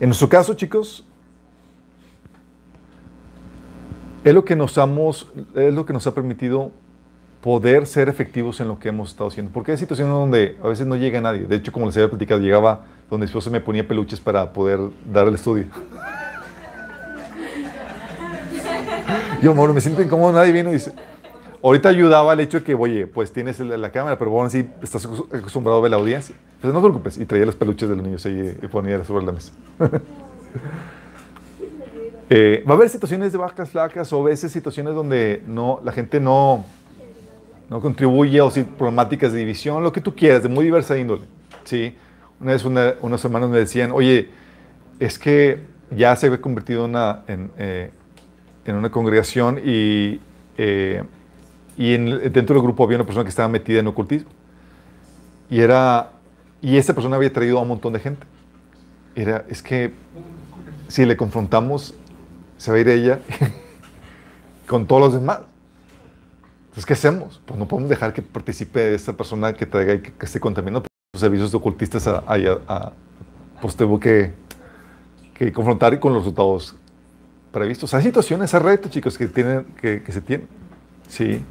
Speaker 1: En nuestro caso, chicos, es lo que nos hemos, es lo que nos ha permitido poder ser efectivos en lo que hemos estado haciendo. Porque hay situaciones donde a veces no llega nadie. De hecho, como les había platicado, llegaba donde mi esposa me ponía peluches para poder dar el estudio. <laughs> Yo, amor, me siento incómodo, nadie vino y dice, Ahorita ayudaba el hecho de que, oye, pues tienes la cámara, pero bueno, sí estás acos- acostumbrado a ver la audiencia. Pues no te preocupes. Y traía los peluches de los niños ahí y ponía sobre la mesa. <laughs> Eh, va a haber situaciones de vacas flacas o a veces situaciones donde no, la gente no, no contribuye o si problemáticas de división, lo que tú quieras, de muy diversa índole. ¿sí? Una vez una- unos hermanos me decían, oye, es que ya se había convertido en eh, en una congregación y, eh, y en- dentro del grupo había una persona que estaba metida en ocultismo. Y, era, y esa persona había traído a un montón de gente. Era, es que si le confrontamos, se va a ir ella <laughs> con todos los demás. Entonces, ¿qué hacemos? Pues no podemos dejar que participe esta persona que traiga y que, que esté contaminando los servicios de ocultistas a, a, a- pues tengo que, que confrontar con los resultados previstos. Hay situaciones, hay retos, chicos, que, tienen, que, que se tienen. Sí.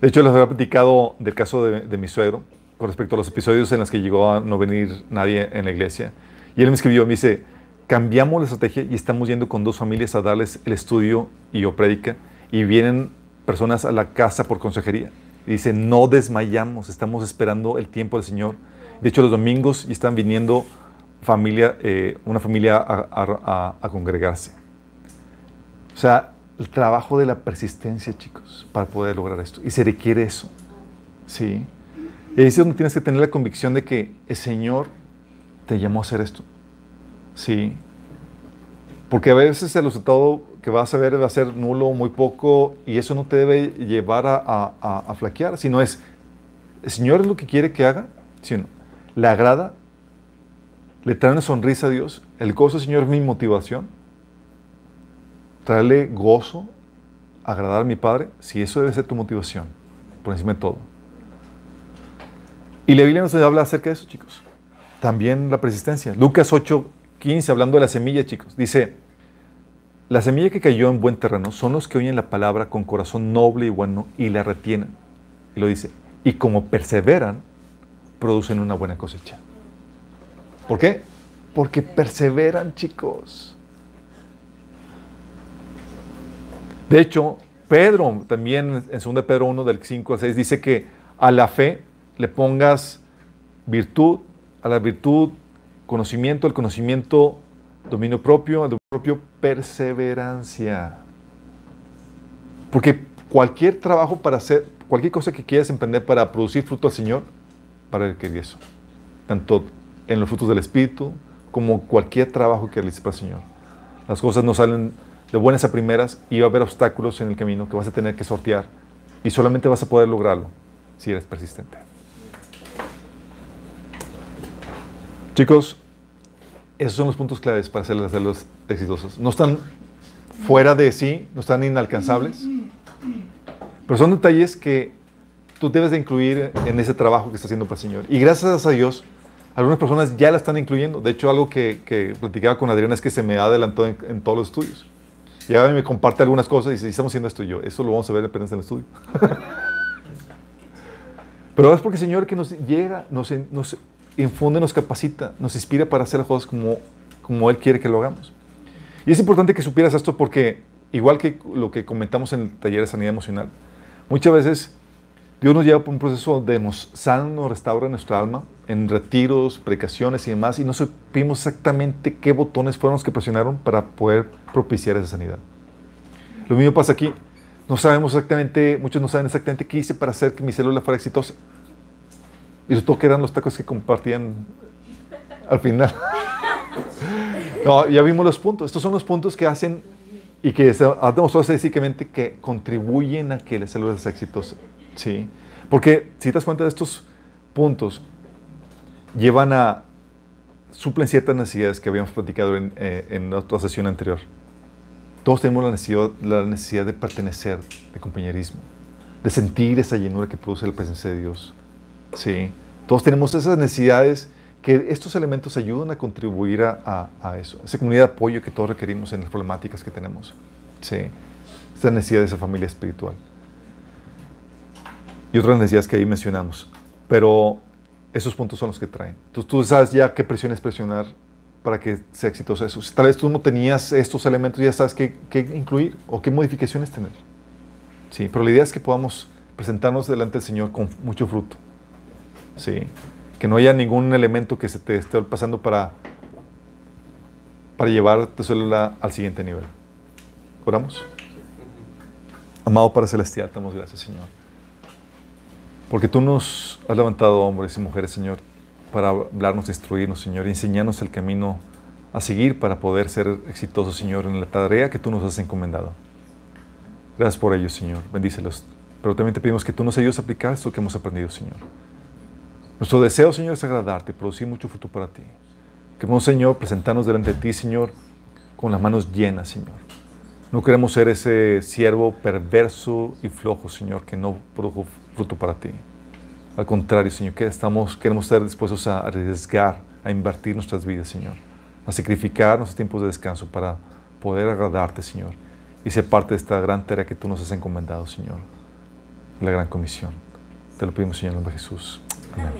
Speaker 1: De hecho, les había platicado del caso de, de mi suegro con respecto a los episodios en los que llegó a no venir nadie en la iglesia. Y él me escribió, me dice, cambiamos la estrategia y estamos yendo con dos familias a darles el estudio y o prédica y vienen personas a la casa por consejería. Y dice, no desmayamos, estamos esperando el tiempo del Señor. De hecho, los domingos y están viniendo familia, eh, una familia a- a- a congregarse. O sea, el trabajo de la persistencia, chicos, para poder lograr esto. Y se requiere eso. ¿Sí? Y ahí es donde tienes que tener la convicción de que el Señor te llamó a hacer esto. Sí. Porque a veces el resultado que vas a ver va a ser nulo, muy poco, y eso no te debe llevar a, a- a- a flaquear, sino es, el Señor es lo que quiere que haga, sino le agrada, le trae una sonrisa a Dios, el gozo, Señor, es mi motivación, traerle gozo, agradar a mi Padre, si eso debe ser tu motivación, por encima de todo. Y la Biblia nos habla acerca de eso, chicos. También la persistencia. Lucas 8, 15, hablando de la semilla, chicos, dice, la semilla que cayó en buen terreno son los que oyen la palabra con corazón noble y bueno y la retienen. Y lo dice, y como perseveran, producen una buena cosecha. ¿Por qué? Porque perseveran, chicos. De hecho, Pedro, también en 2 Pedro 1, del 5 al 6, dice que a la fe le pongas virtud, a la virtud conocimiento, al conocimiento dominio propio, al dominio propio perseverancia. Porque cualquier trabajo para hacer, cualquier cosa que quieras emprender para producir fruto al Señor, para requerir eso. Tanto en los frutos del Espíritu como cualquier trabajo que realices para el Señor. Las cosas no salen de buenas a primeras y va a haber obstáculos en el camino que vas a tener que sortear y solamente vas a poder lograrlo si eres persistente. Chicos, esos son los puntos claves para las células exitosas. No están fuera de sí, no están inalcanzables, pero son detalles que tú debes de incluir en ese trabajo que está haciendo para el Señor. Y gracias a Dios, algunas personas ya la están incluyendo. De hecho, algo que, que platicaba con Adriana es que se me adelantó en, en todos los estudios. Y ahora me comparte algunas cosas y dice, estamos haciendo esto y yo. Eso lo vamos a ver apenas en el estudio. <laughs> Pero es porque el Señor que nos llega, nos, infunde, nos capacita, nos inspira para hacer las cosas como, como Él quiere que lo hagamos. Y es importante que supieras esto porque, igual que lo que comentamos en el taller de sanidad emocional, muchas veces Dios nos lleva por un proceso donde nos sana, nos restaura nuestra alma, en retiros, predicaciones y demás, y no supimos exactamente qué botones fueron los que presionaron para poder propiciar esa sanidad. Lo mismo pasa aquí. No sabemos exactamente, muchos no saben exactamente qué hice para hacer que mi célula fuera exitosa. Y resultó que eran los tacos que compartían al final. <laughs> No, ya vimos los puntos. Estos son los puntos que hacen y que ha demostrado estadísticamente que contribuyen a que la célula sea exitosa. ¿Sí? Porque si te das cuenta de estos puntos, llevan a, suplen ciertas necesidades que habíamos platicado en, eh, en otra sesión anterior. Todos tenemos la necesidad, la necesidad de pertenecer, de compañerismo, de sentir esa llenura que produce la presencia de Dios. Sí. Todos tenemos esas necesidades que estos elementos ayudan a contribuir a, a, a eso, esa comunidad de apoyo que todos requerimos en las problemáticas que tenemos. Sí. Esa necesidad de esa familia espiritual. Y otras necesidades que ahí mencionamos. Pero esos puntos son los que traen. Entonces tú sabes ya qué presiones presionar para que sea exitoso eso. Tal vez tú no tenías estos elementos, ya sabes qué, incluir o qué modificaciones tener. Sí, pero la idea es que podamos presentarnos delante del Señor con mucho fruto. Sí. Que no haya ningún elemento que se te esté pasando para, para llevarte solo al siguiente nivel. Oramos. Amado Padre Celestial, te damos gracias, Señor. Porque tú nos has levantado hombres y mujeres, Señor, para hablarnos, instruirnos, Señor, y enseñarnos el camino a seguir para poder ser exitosos, Señor, en la tarea que tú nos has encomendado. Gracias por ello, Señor. Bendícelos. Pero también te pedimos que tú nos ayudes a aplicar esto que hemos aprendido, Señor. Nuestro deseo, Señor, es agradarte, producir mucho fruto para ti. Queremos, Señor, presentarnos delante de ti, Señor, con las manos llenas, Señor. No queremos ser ese siervo perverso y flojo, Señor, que no produjo fruto para ti. Al contrario, Señor, queremos estar dispuestos a arriesgar, a invertir nuestras vidas, Señor, a sacrificar nuestros tiempos de descanso para poder agradarte, Señor, y ser parte de esta gran tarea que tú nos has encomendado, Señor, la gran comisión. Te lo pedimos, Señor, en nombre de Jesús. Amén.